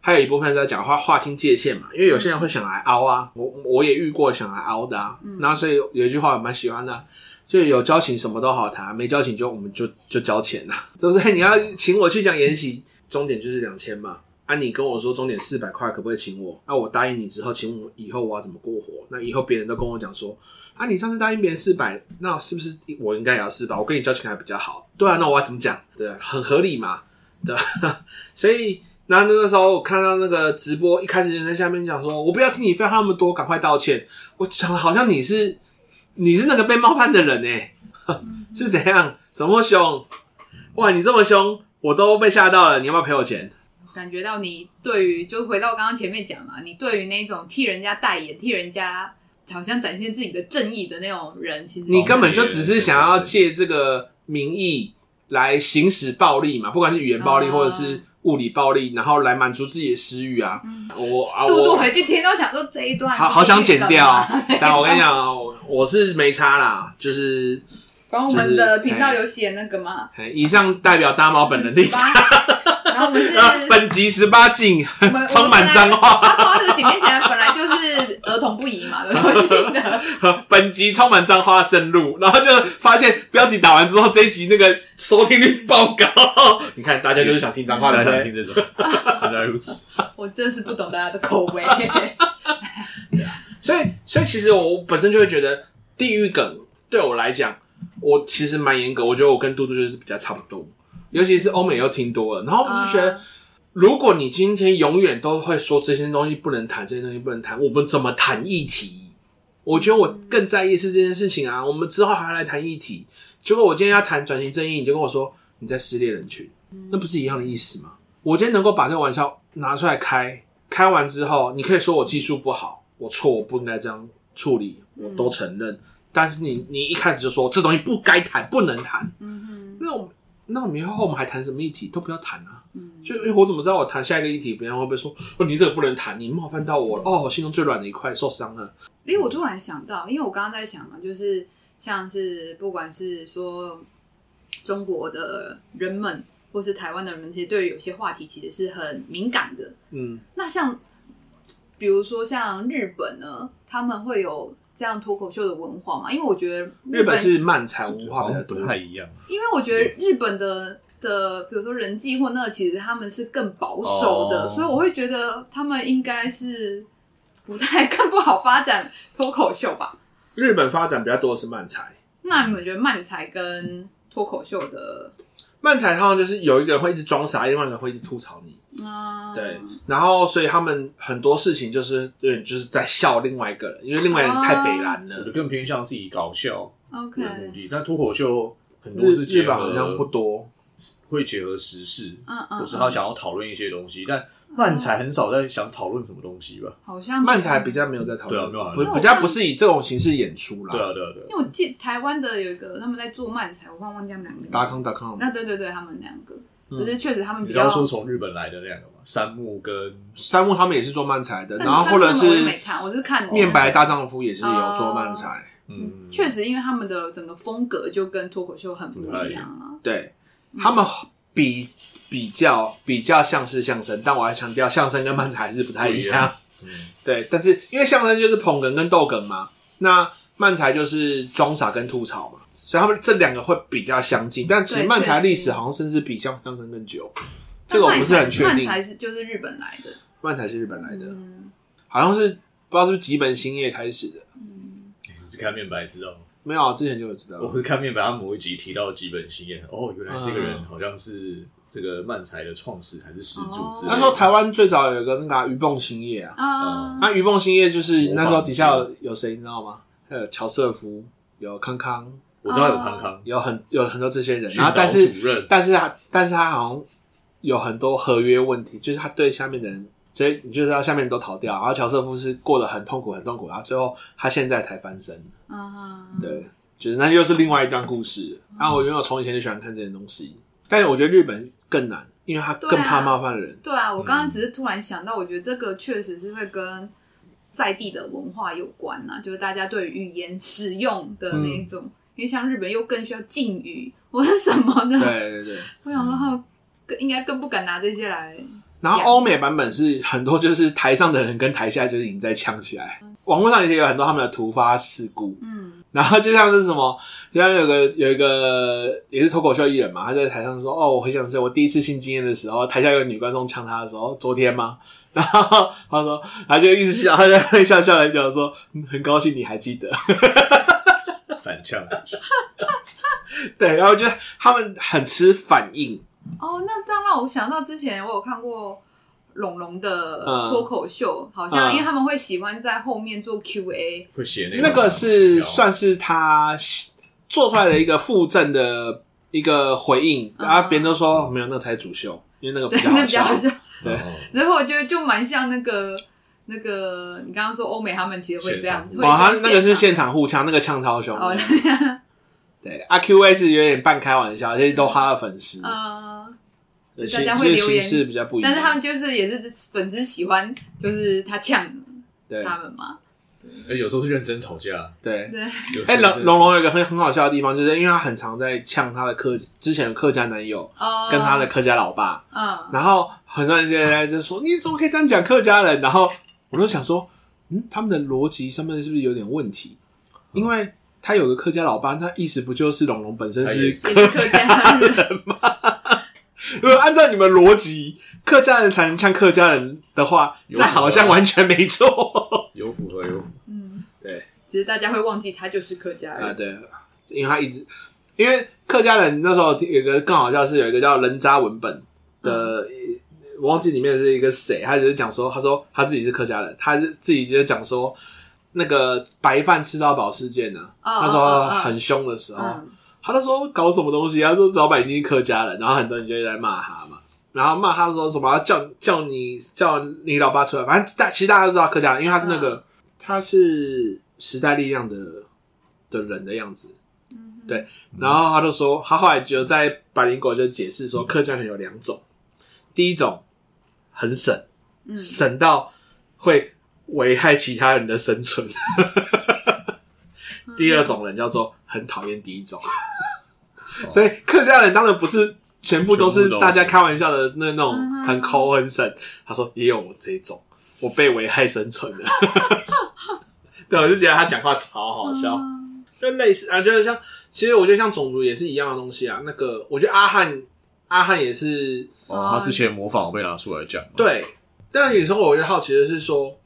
S1: 还有一部分在讲话划清界限嘛，因为有些人会想来凹啊，我我也遇过想来凹的啊，那所以有一句话我蛮喜欢的。就有交情什么都好谈，没交情就我们就就交钱呐，对不对？你要请我去讲研习，终点就是两千嘛。啊，你跟我说终点四百块，可不可以请我？那、我答应你之后，请我以后我要怎么过活？那以后别人都跟我讲说，啊，你上次答应别人四百，那是不是我应该也要四百？我跟你交情还比较好，对啊，那我要怎么讲？对，很合理嘛。对，所以那那个时候我看到那个直播，一开始人在下面讲说：“我不要听你废话那么多，赶快道歉。”我讲好像你是你是那个被冒犯的人哎，是怎样？怎么凶？哇，你这么凶，我都被吓到了。你要不要赔我钱？
S2: 感觉到你对于，就回到刚刚前面讲嘛，你对于那种替人家代言、替人家好像展现自己的正义的那种人，其实
S1: 你根本就只是想要借这个名义来行使暴力嘛，不管是语言暴力或者是物理暴力，然后来满足自己的私欲啊。嗯、我啊，
S2: 嘟嘟回去听都想说这一段，
S1: 好好想剪掉。但我跟你讲，我是没差啦，就是。
S2: 管我们的频道有写那个吗？
S1: 以上代表大猫本人立场。
S2: 然后我们是
S1: 本集十八禁，充满脏话。
S2: 他说是警面前本来就是儿童不宜嘛，对不对？
S1: 本集充满脏话深入，然后就发现标题打完之后，这一集那个收听率爆高。你看，大家就是想听脏话，想听这种，原来如此。
S2: 我真是不懂大家的口味。
S1: 所以，所以其实我本身就会觉得地狱梗对我来讲。我其实蛮严格，我觉得我跟嘟嘟就是比较差不多，尤其是欧美又听多了，然后我就觉得，如果你今天永远都会说这些东西不能谈，这些东西不能谈，我们怎么谈议题？我觉得我更在意是这件事情啊。我们之后还要来谈议题，结果我今天要谈转型正义，你就跟我说你在撕裂人群，那不是一样的意思吗？我今天能够把这个玩笑拿出来开，开完之后，你可以说我技术不好，我错，我不应该这样处理，我都承认。但是你你一开始就说这东西不该谈，不能谈，嗯哼，那我那我们以后我们还谈什么议题都不要谈啊，嗯，就因为我怎么知道我谈下一个议题别人会不会说哦，你这个不能谈，你冒犯到我了，哦，我心中最软的一块受伤了。
S2: 因为我突然想到，因为我刚刚在想嘛，就是像是不管是说中国的人们或是台湾的人们，其实对于有些话题其实是很敏感的，嗯，那像比如说像日本呢，他们会有。这样脱口秀的文化嘛，因为我觉得日本，
S1: 日本是漫才文化比较不太一样。
S2: 因为我觉得日本的的，比如说人际或那，其实他们是更保守的，哦、所以我会觉得他们应该是不太 更不好发展脱口秀吧。
S1: 日本发展比较多的是漫才，
S2: 那你们觉得漫才跟脱口秀的？
S1: 漫才好像就是有一个人会一直装傻，另外一个人会一直吐槽你。啊，对，然后所以他们很多事情就是对，就是在笑另外一个人，因为另外一个人太北蓝了，
S3: 就更偏向是以搞笑目的。但脱口秀很多是
S1: 日本好像不多，
S3: 会结合时事，嗯嗯，有时候想要讨论一些东西，但。漫才很少在想讨论什么东西吧？
S2: 好像
S1: 漫才比较没有在讨论，对啊，没有，
S3: 不
S1: 比较不是以这种形式演出啦。
S3: 对啊，对啊，对。
S2: 因为我记台湾的有一个他们在做漫才，我忘忘记他们两个。
S1: 达康达康。
S2: 那对对对，他们两个，可是确实他们比较
S3: 说从日本来的两个嘛，山木跟
S1: 山木他们也是做漫才的，然后或者是
S2: 我是看
S1: 面白大丈夫也是有做漫才，
S2: 嗯，确实因为他们的整个风格就跟脱口秀很不一样啊。
S1: 对，他们比。比较比较像是相声，但我还强调相声跟漫才还是不太一样。嗯，对，但是因为相声就是捧哏跟逗哏嘛，那漫才就是装傻跟吐槽嘛，所以他们这两个会比较相近。但其实漫才历史好像甚至比相相声更久，这个我不是很确定。
S2: 漫才是就是日本来的，
S1: 漫才是日本来的，嗯，好像是不知道是不是吉本兴业开始的。
S3: 嗯，你是看面白知道吗？
S1: 没有，之前就有知道。
S3: 我是看面白，他某一集提到吉本兴业，哦，原来这个人好像是。这个漫才的创始还是始祖之类的。
S1: 那时候台湾最早有一个那个鱼蹦兴业啊，啊，那鱼蹦兴业就是那时候底下有有谁你知道吗？还有乔瑟夫，有康康，
S3: 我知道有康康，
S1: 有很有很多这些人。然后但是任但是他但是他好像有很多合约问题，就是他对下面的人，所以你就知道下面人都逃掉。然后乔瑟夫是过得很痛苦很痛苦，然后最后他现在才翻身。啊，对，就是那又是另外一段故事。然后我因为我从以前就喜欢看这些东西，但是我觉得日本。更难，因为他更怕冒犯人。
S2: 对啊，我刚刚只是突然想到，我觉得这个确实是会跟在地的文化有关呐，就是大家对语言使用的那一种，因为像日本又更需要敬语或者什么的。
S1: 对对对，
S2: 我想说他们更应该更不敢拿这些来。
S1: 然后欧美版本是很多，就是台上的人跟台下就是已经在呛起来。网络上也有很多他们的突发事故。嗯。然后就像是什么，就像有个有一个也是脱口秀艺人嘛，他在台上说：“哦，我回想是我第一次性经验的时候，台下有个女观众呛他的时候，昨天吗？”然后他说，他就一直笑，他在那笑笑来讲说：“很高兴你还记得。” 对，然后就他们很吃反应，
S2: 哦，那这样让我想到之前我有看过龙龙的脱口秀，嗯、好像因为他们会喜欢在后面做 Q&A，
S3: 会写
S1: 那个那个是算是他做出来的一个附赠的一个回应，嗯、然后别人都说没有，那个才主秀，因为那个比较好笑。对，
S2: 然后我觉得就蛮像那个那个你刚刚说欧美他们其实会这样，
S1: 哇，他那个是现场互呛，那个呛超凶。哦对，阿 Q A 是有点半开玩笑，这些都他的粉丝。
S2: 啊，大家会留言
S1: 是比较不一样，
S2: 但是他们就是也是粉丝喜欢，就是他呛他们嘛。
S3: 哎，有时候是认真吵架。
S1: 对对。哎，龙龙龙有一个很很好笑的地方，就是因为他很常在呛他的客之前的客家男友，跟他的客家老爸。嗯。然后很多人现在就说：“你怎么可以这样讲客家人？”然后我就想说：“嗯，他们的逻辑上面是不是有点问题？”因为。他有个客家老爸，他意思不就是龙龙本身是客家人吗？如果按照你们逻辑，客家人才能像客家人的话，那好像完全没错。
S3: 有符合，有符合。
S2: 嗯，
S1: 对。
S2: 只是大家会忘记他就是客家人
S1: 啊，对，因为他一直，因为客家人那时候有一个更好笑是有一个叫人渣文本的，嗯、我忘记里面是一个谁，他只是讲说，他说他自己是客家人，他是自己就讲说。那个白饭吃到饱事件呢、啊？那时候很凶的时候，他就说搞什么东西？他说老板一定是客家人，然后很多人就在骂他嘛，然后骂他说什么叫叫你叫你老爸出来，反正大其实大家都知道客家人，因为他是那个他是时代力量的的人的样子，对，然后他就说他后来就在百灵果就解释说客家人有两种，第一种很省，省到会。危害其他人的生存。第二种人叫做很讨厌第一种，所以客家人当然不是全部都是大家开玩笑的那种很抠很省。他说也有我这种，我被危害生存的。对，我就觉得他讲话超好笑，就类似啊，就是像其实我觉得像种族也是一样的东西啊。那个我觉得阿汉阿汉也是
S3: 哦，他之前模仿被拿出来讲。
S1: 对，但有时候我就好奇的是说。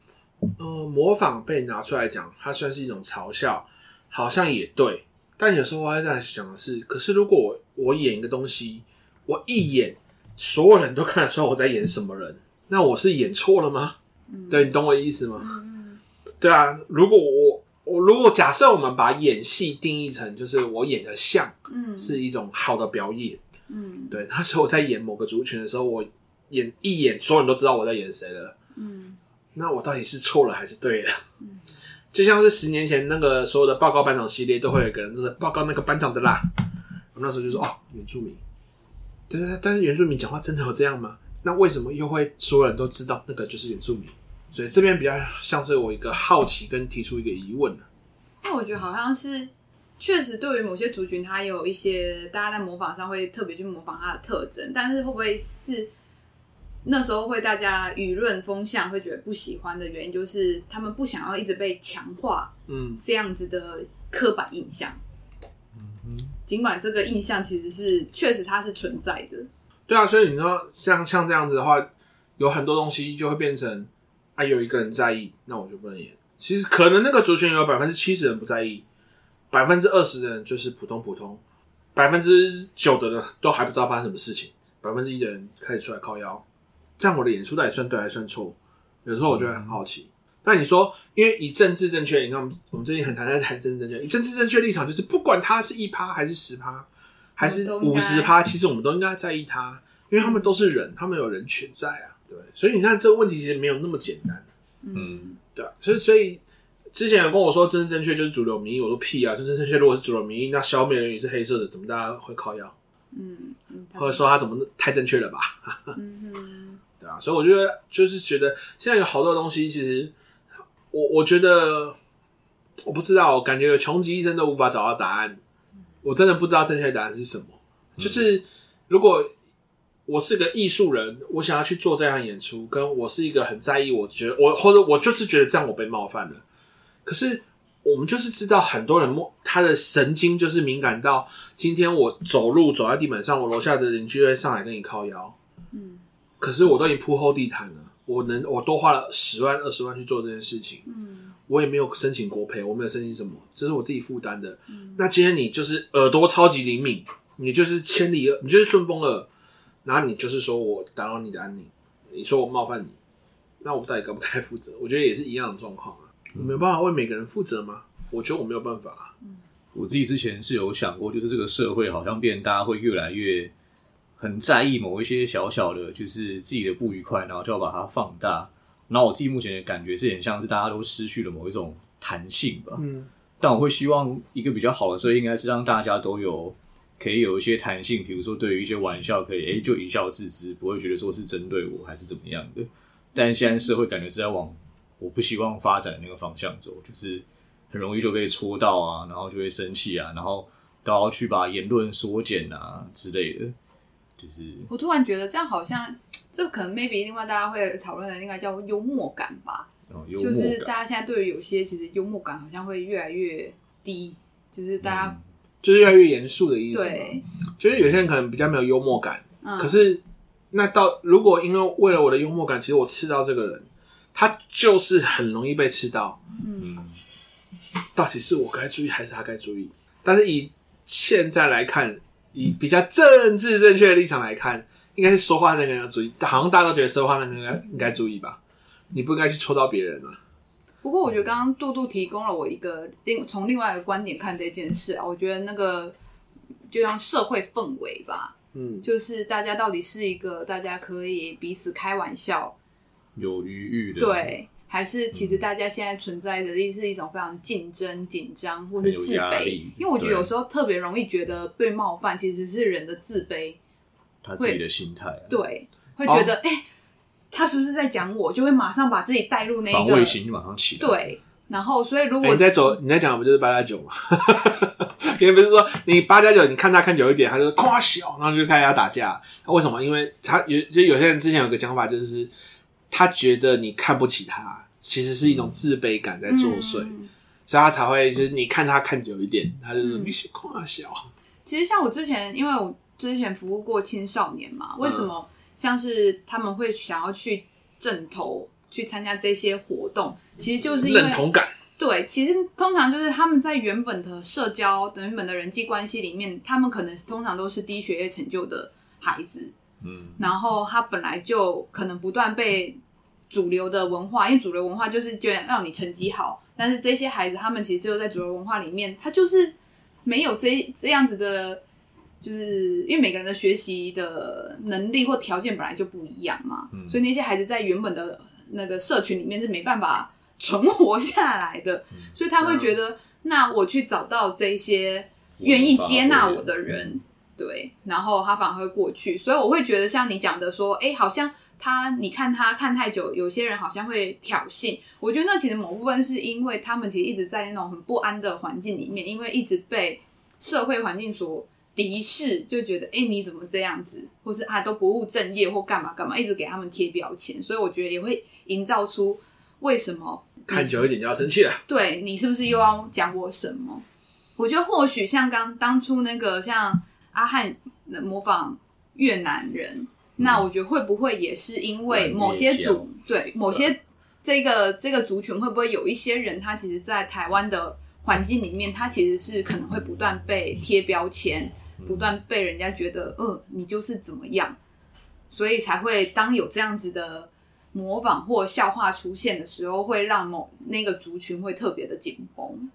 S1: 呃，模仿被拿出来讲，它算是一种嘲笑，好像也对。但有时候我还在想的是，可是如果我，我演一个东西，我一演，所有人都看得出来我在演什么人，那我是演错了吗？嗯、对，你懂我意思吗？嗯、对啊，如果我我如果假设我们把演戏定义成就是我演的像，嗯，是一种好的表演，嗯，对。那时候我在演某个族群的时候，我演一演，所有人都知道我在演谁了，嗯。那我到底是错了还是对了？嗯，就像是十年前那个所有的报告班长系列，都会有一个人就是报告那个班长的啦。我那时候就说哦，原住民，对对，但是原住民讲话真的有这样吗？那为什么又会所有人都知道那个就是原住民？所以这边比较像是我一个好奇跟提出一个疑问。
S2: 那我觉得好像是确实对于某些族群，它有一些大家在模仿上会特别去模仿它的特征，但是会不会是？那时候会大家舆论风向会觉得不喜欢的原因，就是他们不想要一直被强化，嗯，这样子的刻板印象。嗯哼，尽管这个印象其实是确实它是存在的。
S1: 对啊，所以你说像像这样子的话，有很多东西就会变成啊，有一个人在意，那我就不能演。其实可能那个族群有百分之七十人不在意，百分之二十的人就是普通普通，百分之九的人都还不知道发生什么事情，百分之一的人开始出来靠腰。这样我的演出到底算对还算错？有时候我就会很好奇。那、嗯、你说，因为以政治正确，你看我们我们最近很谈在谈政治正确，以政治正确立场就是不管他是一趴还是十趴还是五十趴，其实我们都应该在意他，因为他们都是人，他们有人权在啊。对，所以你看这个问题其实没有那么简单。嗯，对。所以所以之前有跟我说真正正确就是主流民意，我说屁啊！真正正确如果是主流民意，那小美人鱼是黑色的，怎么大家会靠药？嗯，或者说他怎么太正确了吧？嗯哼。啊，所以我觉得就是觉得现在有好多东西，其实我我觉得我不知道，我感觉穷极一生都无法找到答案。我真的不知道正确答案是什么。就是如果我是个艺术人，我想要去做这样演出，跟我是一个很在意，我觉得我或者我就是觉得这样我被冒犯了。可是我们就是知道很多人他的神经就是敏感到，今天我走路走在地板上，我楼下的邻居会上来跟你靠腰。嗯可是我都已经铺厚地毯了，我能我多花了十万二十万去做这件事情，嗯，我也没有申请国赔，我没有申请什么，这是我自己负担的。嗯，那今天你就是耳朵超级灵敏，你就是千里耳，你就是顺风耳，然后你就是说我打扰你的安宁，你说我冒犯你，那我到底该不该负责？我觉得也是一样的状况啊。我没有办法为每个人负责吗？我觉得我没有办法啊。
S3: 我自己之前是有想过，就是这个社会好像变，大家会越来越很在意某一些小小的，就是自己的不愉快，然后就要把它放大。然后我自己目前的感觉是很像是大家都失去了某一种弹性吧。嗯。但我会希望一个比较好的社会，应该是让大家都有可以有一些弹性，比如说对于一些玩笑，可以诶就一笑置之，不会觉得说是针对我还是怎么样的。但现在社会感觉是在往我不希望发展那个方向走，就是。很容易就被戳到啊，然后就会生气啊，然后都要去把言论缩减啊之类的。就是
S2: 我突然觉得这样好像，这可能 maybe 另外大家会讨论的应该叫幽默感吧。
S3: 哦，幽默感。
S2: 就是大家现在对于有些其实幽默感好像会越来越低，就是大家、嗯、
S1: 就是越来越严肃的意思。
S2: 对，
S1: 就是有些人可能比较没有幽默感，嗯、可是那到如果因为为了我的幽默感，其实我刺到这个人，他就是很容易被吃到。嗯。到底是我该注意还是他该注意？但是以现在来看，以比较政治正确的立场来看，应该是说话那个人要注意。好像大家都觉得说话那个人应该注意吧？你不应该去戳到别人啊。
S2: 不过我觉得刚刚杜杜提供了我一个另从另外一个观点看这件事啊，我觉得那个就像社会氛围吧，嗯，就是大家到底是一个大家可以彼此开玩笑、
S3: 有余裕的
S2: 对。还是其实大家现在存在的是一种非常竞争、紧张或是自卑，因为我觉得有时候特别容易觉得被冒犯，其实是人的自卑，
S3: 他自己的心态，
S2: 对，会觉得哎、哦欸，他是不是在讲我，就会马上把自己带入那个
S3: 防卫心，就马上起来。
S2: 对，然后所以如果、
S1: 欸、你在走，你在讲的不就是八加九吗？因为不是说你八加九，你看他看久一点，他就夸小，然后就开始要打架。为什么？因为他有就有些人之前有个讲法，就是他觉得你看不起他。其实是一种自卑感在作祟，嗯、所以他才会就是你看他看久一点，他就说你是夸小。
S2: 其实像我之前，因为我之前服务过青少年嘛，为什么像是他们会想要去正头去参加这些活动？其实就是
S1: 认同感。
S2: 对，其实通常就是他们在原本的社交、原本的人际关系里面，他们可能通常都是低学业成就的孩子，嗯，然后他本来就可能不断被。主流的文化，因为主流文化就是觉得让你成绩好，但是这些孩子他们其实只有在主流文化里面，他就是没有这这样子的，就是因为每个人的学习的能力或条件本来就不一样嘛，嗯、所以那些孩子在原本的那个社群里面是没办法存活下来的，嗯、所以他会觉得，嗯、那我去找到这些愿意接纳我的人，对，然后他反而会过去，所以我会觉得像你讲的说，哎，好像。他，你看他看太久，有些人好像会挑衅。我觉得那其实某部分是因为他们其实一直在那种很不安的环境里面，因为一直被社会环境所敌视，就觉得哎、欸、你怎么这样子，或是啊都不务正业或干嘛干嘛，一直给他们贴标签。所以我觉得也会营造出为什么
S1: 看久一点就要生气了。
S2: 对，你是不是又要讲我什么？我觉得或许像刚当初那个像阿汉模仿越南人。那我觉得会不会也是因为某些族对某些这个这个族群会不会有一些人他其实，在台湾的环境里面，他其实是可能会不断被贴标签，不断被人家觉得，呃，你就是怎么样，所以才会当有这样子的模仿或笑话出现的时候，会让某那个族群会特别的紧绷。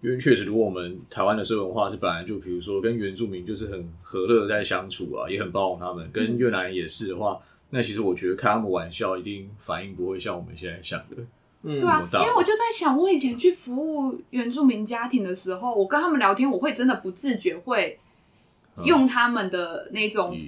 S3: 因为确实，如果我们台湾的社会文化是本来就，比如说跟原住民就是很和乐在相处啊，也很包容他们，跟越南人也是的话，嗯、那其实我觉得开他们玩笑，一定反应不会像我们现在想的，
S2: 嗯，对啊，因为我就在想，我以前去服务原住民家庭的时候，我跟他们聊天，我会真的不自觉会用他们的那种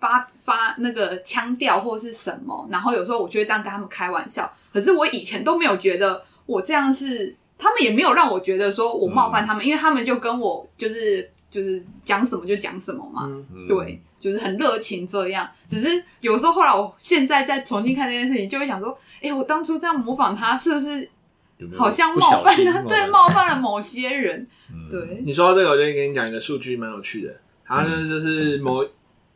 S2: 发发那个腔调或是什么，然后有时候我就会这样跟他们开玩笑，可是我以前都没有觉得我这样是。他们也没有让我觉得说我冒犯他们，嗯、因为他们就跟我就是就是讲什么就讲什么嘛，嗯、对，就是很热情这样。只是有时候后来我现在再重新看这件事情，就会想说，哎、欸，我当初这样模仿他，是不是好像冒犯了？对，冒犯了某些人。嗯、对，
S1: 你说到这个，我就跟你讲一个数据，蛮有趣的。好像就是某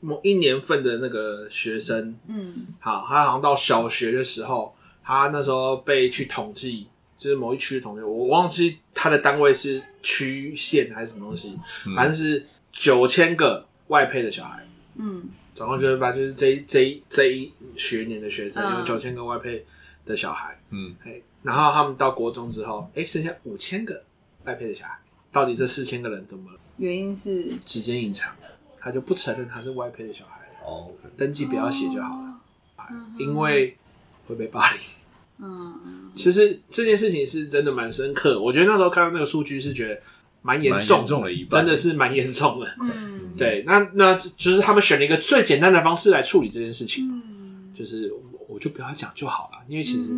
S1: 某一年份的那个学生，嗯，好，他好像到小学的时候，他那时候被去统计。就是某一区的同学，我忘记他的单位是区县还是什么东西，嗯、反正是九千个外配的小孩。嗯，总共就是把就是这一这一这一学年的学生、
S2: 嗯、
S1: 有九千个外配的小孩，
S3: 嗯，
S1: 然后他们到国中之后，哎，剩下五千个外配的小孩，到底这四千个人怎么了？
S2: 原因是
S1: 时间隐藏，他就不承认他是外配的小孩，
S3: 哦
S1: 登记不要写就好了，
S2: 哦、
S1: 因为会被霸凌。
S2: 嗯，
S1: 其实这件事情是真的蛮深刻，我觉得那时候看到那个数据是觉得蛮严重，
S3: 重了一半，
S1: 真的是蛮严重的。
S2: 嗯，
S1: 对，那那就是他们选了一个最简单的方式来处理这件事情，
S2: 嗯、
S1: 就是我就不要讲就好了，因为其实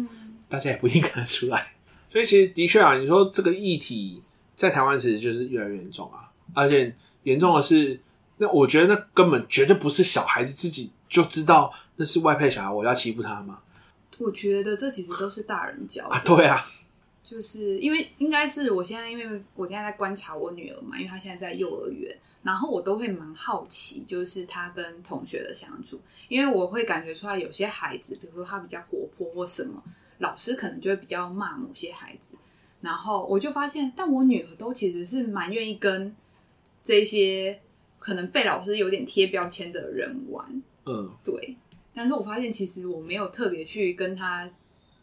S1: 大家也不一定看得出来。所以其实的确啊，你说这个议题在台湾其实就是越来越严重啊，而且严重的是，那我觉得那根本绝对不是小孩子自己就知道那是外配小孩，我要欺负他吗？
S2: 我觉得这其实都是大人教的
S1: 啊，对啊，
S2: 就是因为应该是我现在，因为我现在在观察我女儿嘛，因为她现在在幼儿园，然后我都会蛮好奇，就是她跟同学的相处，因为我会感觉出来有些孩子，比如说他比较活泼或什么，老师可能就会比较骂某些孩子，然后我就发现，但我女儿都其实是蛮愿意跟这些可能被老师有点贴标签的人玩，
S1: 嗯，
S2: 对。但是我发现，其实我没有特别去跟他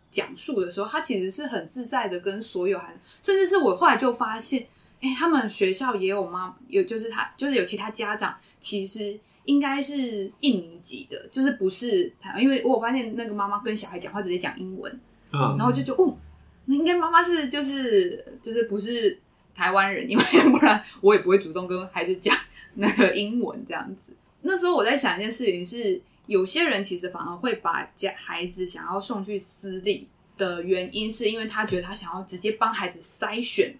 S2: 讲述的时候，他其实是很自在的跟所有孩子，甚至是我后来就发现，哎、欸，他们学校也有妈，有就是他就是有其他家长，其实应该是印尼籍的，就是不是台湾，因为我发现那个妈妈跟小孩讲话直接讲英文，
S1: 嗯，
S2: 然后就觉得哦，那应该妈妈是就是就是不是台湾人，因为不然我也不会主动跟孩子讲那个英文这样子。那时候我在想一件事情是。有些人其实反而会把家孩子想要送去私立的原因，是因为他觉得他想要直接帮孩子筛选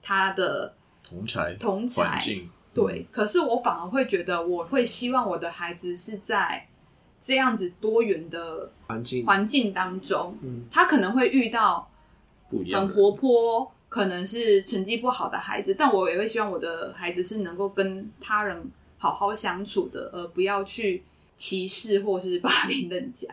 S2: 他的
S3: 同才
S2: 同才
S3: 环境。
S2: 对，
S3: 嗯，
S2: 可是我反而会觉得，我会希望我的孩子是在这样子多元的
S1: 环境
S2: 环境当中，
S1: 嗯，
S2: 他可能会遇到很活泼，可能是成绩不好的孩子，但我也会希望我的孩子是能够跟他人好好相处的，而不要去。歧视或是霸凌人家，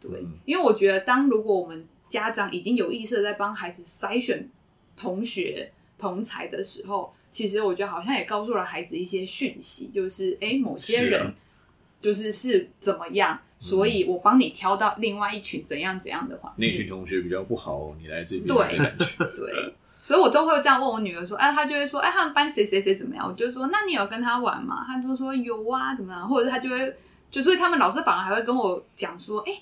S2: 对，
S3: 嗯、
S2: 因为我觉得，当如果我们家长已经有意识的在帮孩子筛选同学同才的时候，其实我觉得好像也告诉了孩子一些讯息，就是哎、欸，某些人就是是怎么样，啊、所以我帮你挑到另外一群怎样怎样的话，
S3: 那群同学比较不好，你来这边
S2: 对对，所以我都会这样问我女儿说，哎，她就会说，哎，他们班谁谁谁怎么样？我就说，那你有跟他玩吗？她就说有啊，怎么样？或者是她就会。就所以他们老师反而还会跟我讲说，哎、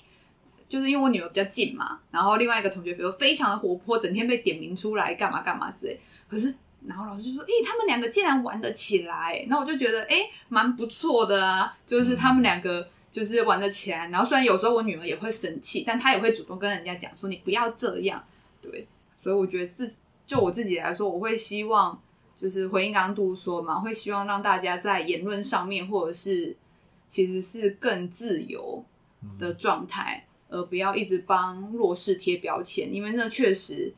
S2: 就是因为我女儿比较近嘛，然后另外一个同学比如非常的活泼，整天被点名出来干嘛干嘛之类。可是然后老师就说，哎、他们两个竟然玩得起来，那我就觉得，哎、欸，蛮不错的啊。就是他们两个就是玩得起来，然后虽然有时候我女儿也会生气，但她也会主动跟人家讲说，你不要这样。对，所以我觉得自就我自己来说，我会希望就是回应刚刚杜说嘛，会希望让大家在言论上面或者是。其实是更自由的状态，而不要一直帮弱势贴标签，因为那确实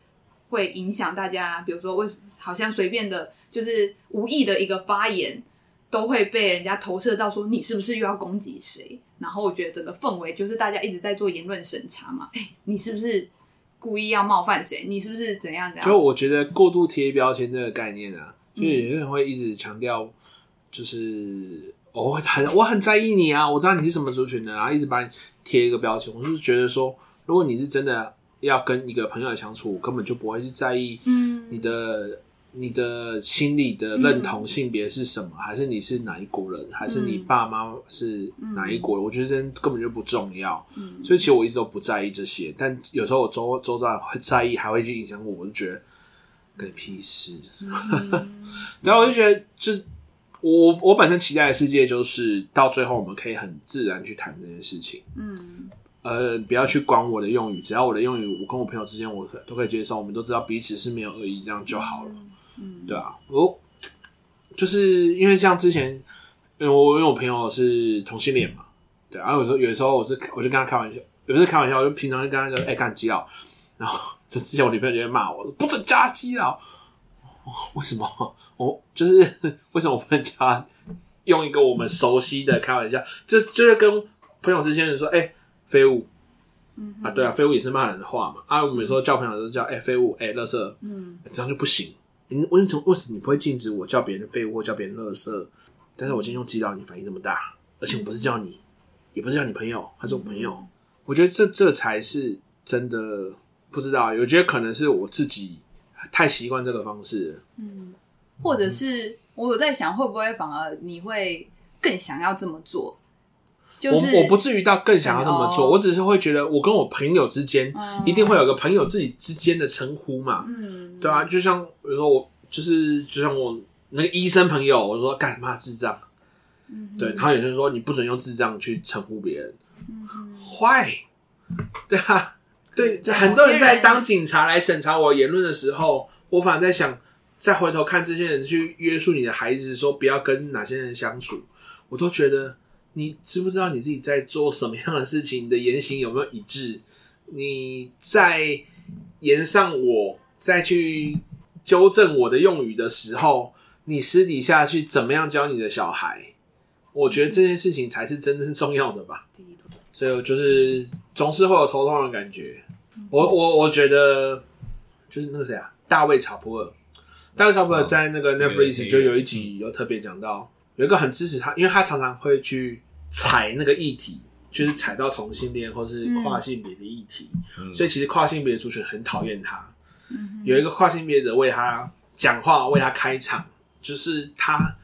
S2: 会影响大家。比如说，为什么好像随便的，就是无意的一个发言，都会被人家投射到说你是不是又要攻击谁？然后我觉得整个氛围就是大家一直在做言论审查嘛。哎，你是不是故意要冒犯谁？你是不是怎样怎样？
S1: 就我觉得过度贴标签这个概念啊，就有些人会一直强调，就是。我很我很在意你啊，我知道你是什么族群的，然后一直把你贴一个标签。我是觉得说，如果你是真的要跟一个朋友相处，我根本就不会去在意，嗯，你的、嗯、你的心理的认同性别是什么，嗯、还是你是哪一国人，还是你爸妈是哪一国人？嗯、我觉得这根本就不重要。嗯，所以其实我一直都不在意这些，但有时候我周周遭会在意，还会去影响我，我就觉得跟你屁事。嗯、然后我就觉得就是。我我本身期待的世界就是到最后我们可以很自然去谈这件事情，嗯，呃，不要去管我的用语，只要我的用语，我跟我朋友之间我都可以接受，我们都知道彼此是没有恶意，这样就好了，嗯，对啊，我就是因为像之前，因为我因为我朋友是同性恋嘛，对，然后有时候有时候我是我就跟他开玩笑，有时候开玩笑，我就平常就跟他说，哎、欸，干基佬，然后这 之前我女朋友就会骂我，不准加基佬，为什么？我就是 为什么我不能叫用一个我们熟悉的开玩笑？这就是跟朋友之间人说：“哎、欸，废物。”嗯啊，对啊，废物也是骂人的话嘛。啊，我们有时候叫朋友都叫：“哎、欸，废物，哎、欸，垃圾。”嗯，这样就不行。你为什么为什么你不会禁止我叫别人废物或叫别人垃圾？但是我今天用激到你反应这么大，而且我不是叫你，也不是叫你朋友，他是我朋友。我觉得这这才是真的，不知道。我觉得可能是我自己太习惯这个方式了。
S2: 嗯，或者是我有在想，会不会反而你会更想要这么做？就是、
S1: 我我不至于到更想要这么做，哦、我只是会觉得，我跟我朋友之间一定会有个朋友自己之间的称呼嘛。嗯，对啊，就像比如说我就是就像我那个医生朋友，我说干嘛智障？嗯，对，然后有些人说你不准用智障去称呼别人。坏，对啊，对，就很多人在当警察来审查我言论的时候，我反而在想，再回头看这些人去约束你的孩子，说不要跟哪些人相处，我都觉得你知不知道你自己在做什么样的事情？你的言行有没有一致？你在言上我再去纠正我的用语的时候，你私底下去怎么样教你的小孩？我觉得这件事情才是真正重要的吧。所以就是总是会有头痛的感觉。我我我觉得就是那个谁啊，大卫查普尔，大卫查普尔在那个 Netflix 就有一集有特别讲到，有一个很支持他，因为他常常会去踩那个议题，就是踩到同性恋或是跨性别的议题，所以其实跨性别的族群很讨厌他。有一个跨性别者为他讲话，为他开场，就是他。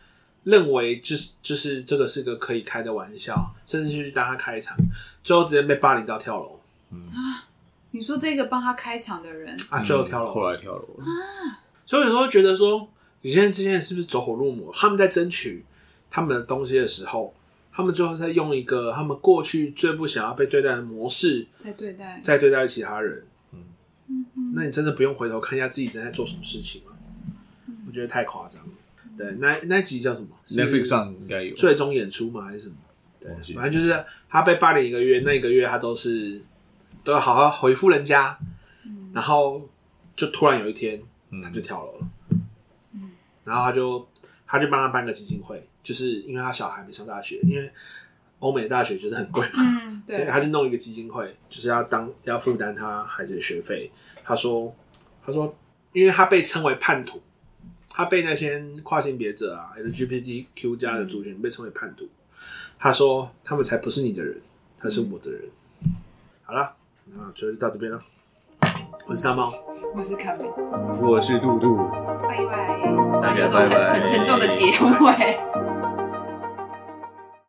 S1: 认为就是就是这个是个可以开的玩笑，甚至去当他开场，最后直接被霸凌到跳楼。嗯
S2: 啊，你说这个帮他开场的人
S1: 啊，最后跳楼，
S3: 后来跳楼
S2: 啊。
S1: 所以有时候觉得说，你现在这些人是不是走火入魔？他们在争取他们的东西的时候，他们最后在用一个他们过去最不想要被对待的模式
S2: 在对待，
S1: 在对待其他人。嗯嗯，那你真的不用回头看一下自己正在做什么事情吗？我觉得太夸张了。对，那那集叫什么
S3: ？Netflix 上应该有
S1: 最终演出吗？还是什么？对，反正就是他被霸凌一个月，那一个月他都是都要好好回复人家，嗯、然后就突然有一天他就跳楼了，嗯、然后他就他就帮他办个基金会，就是因为他小孩没上大学，因为欧美大学就是很贵嘛，
S2: 嗯、对，
S1: 他就弄一个基金会，就是要当要负担他孩子的学费。他说他说，因为他被称为叛徒。他被那些跨性别者啊，LGBTQ 加的族群被称为叛徒。他说：“他们才不是你的人，他是我的人。嗯”好了，那就到这边了。我是大猫，
S2: 我是卡梅，
S3: 我是杜杜，
S2: 拜拜，
S3: 大家拜拜。
S2: 很沉重的结尾。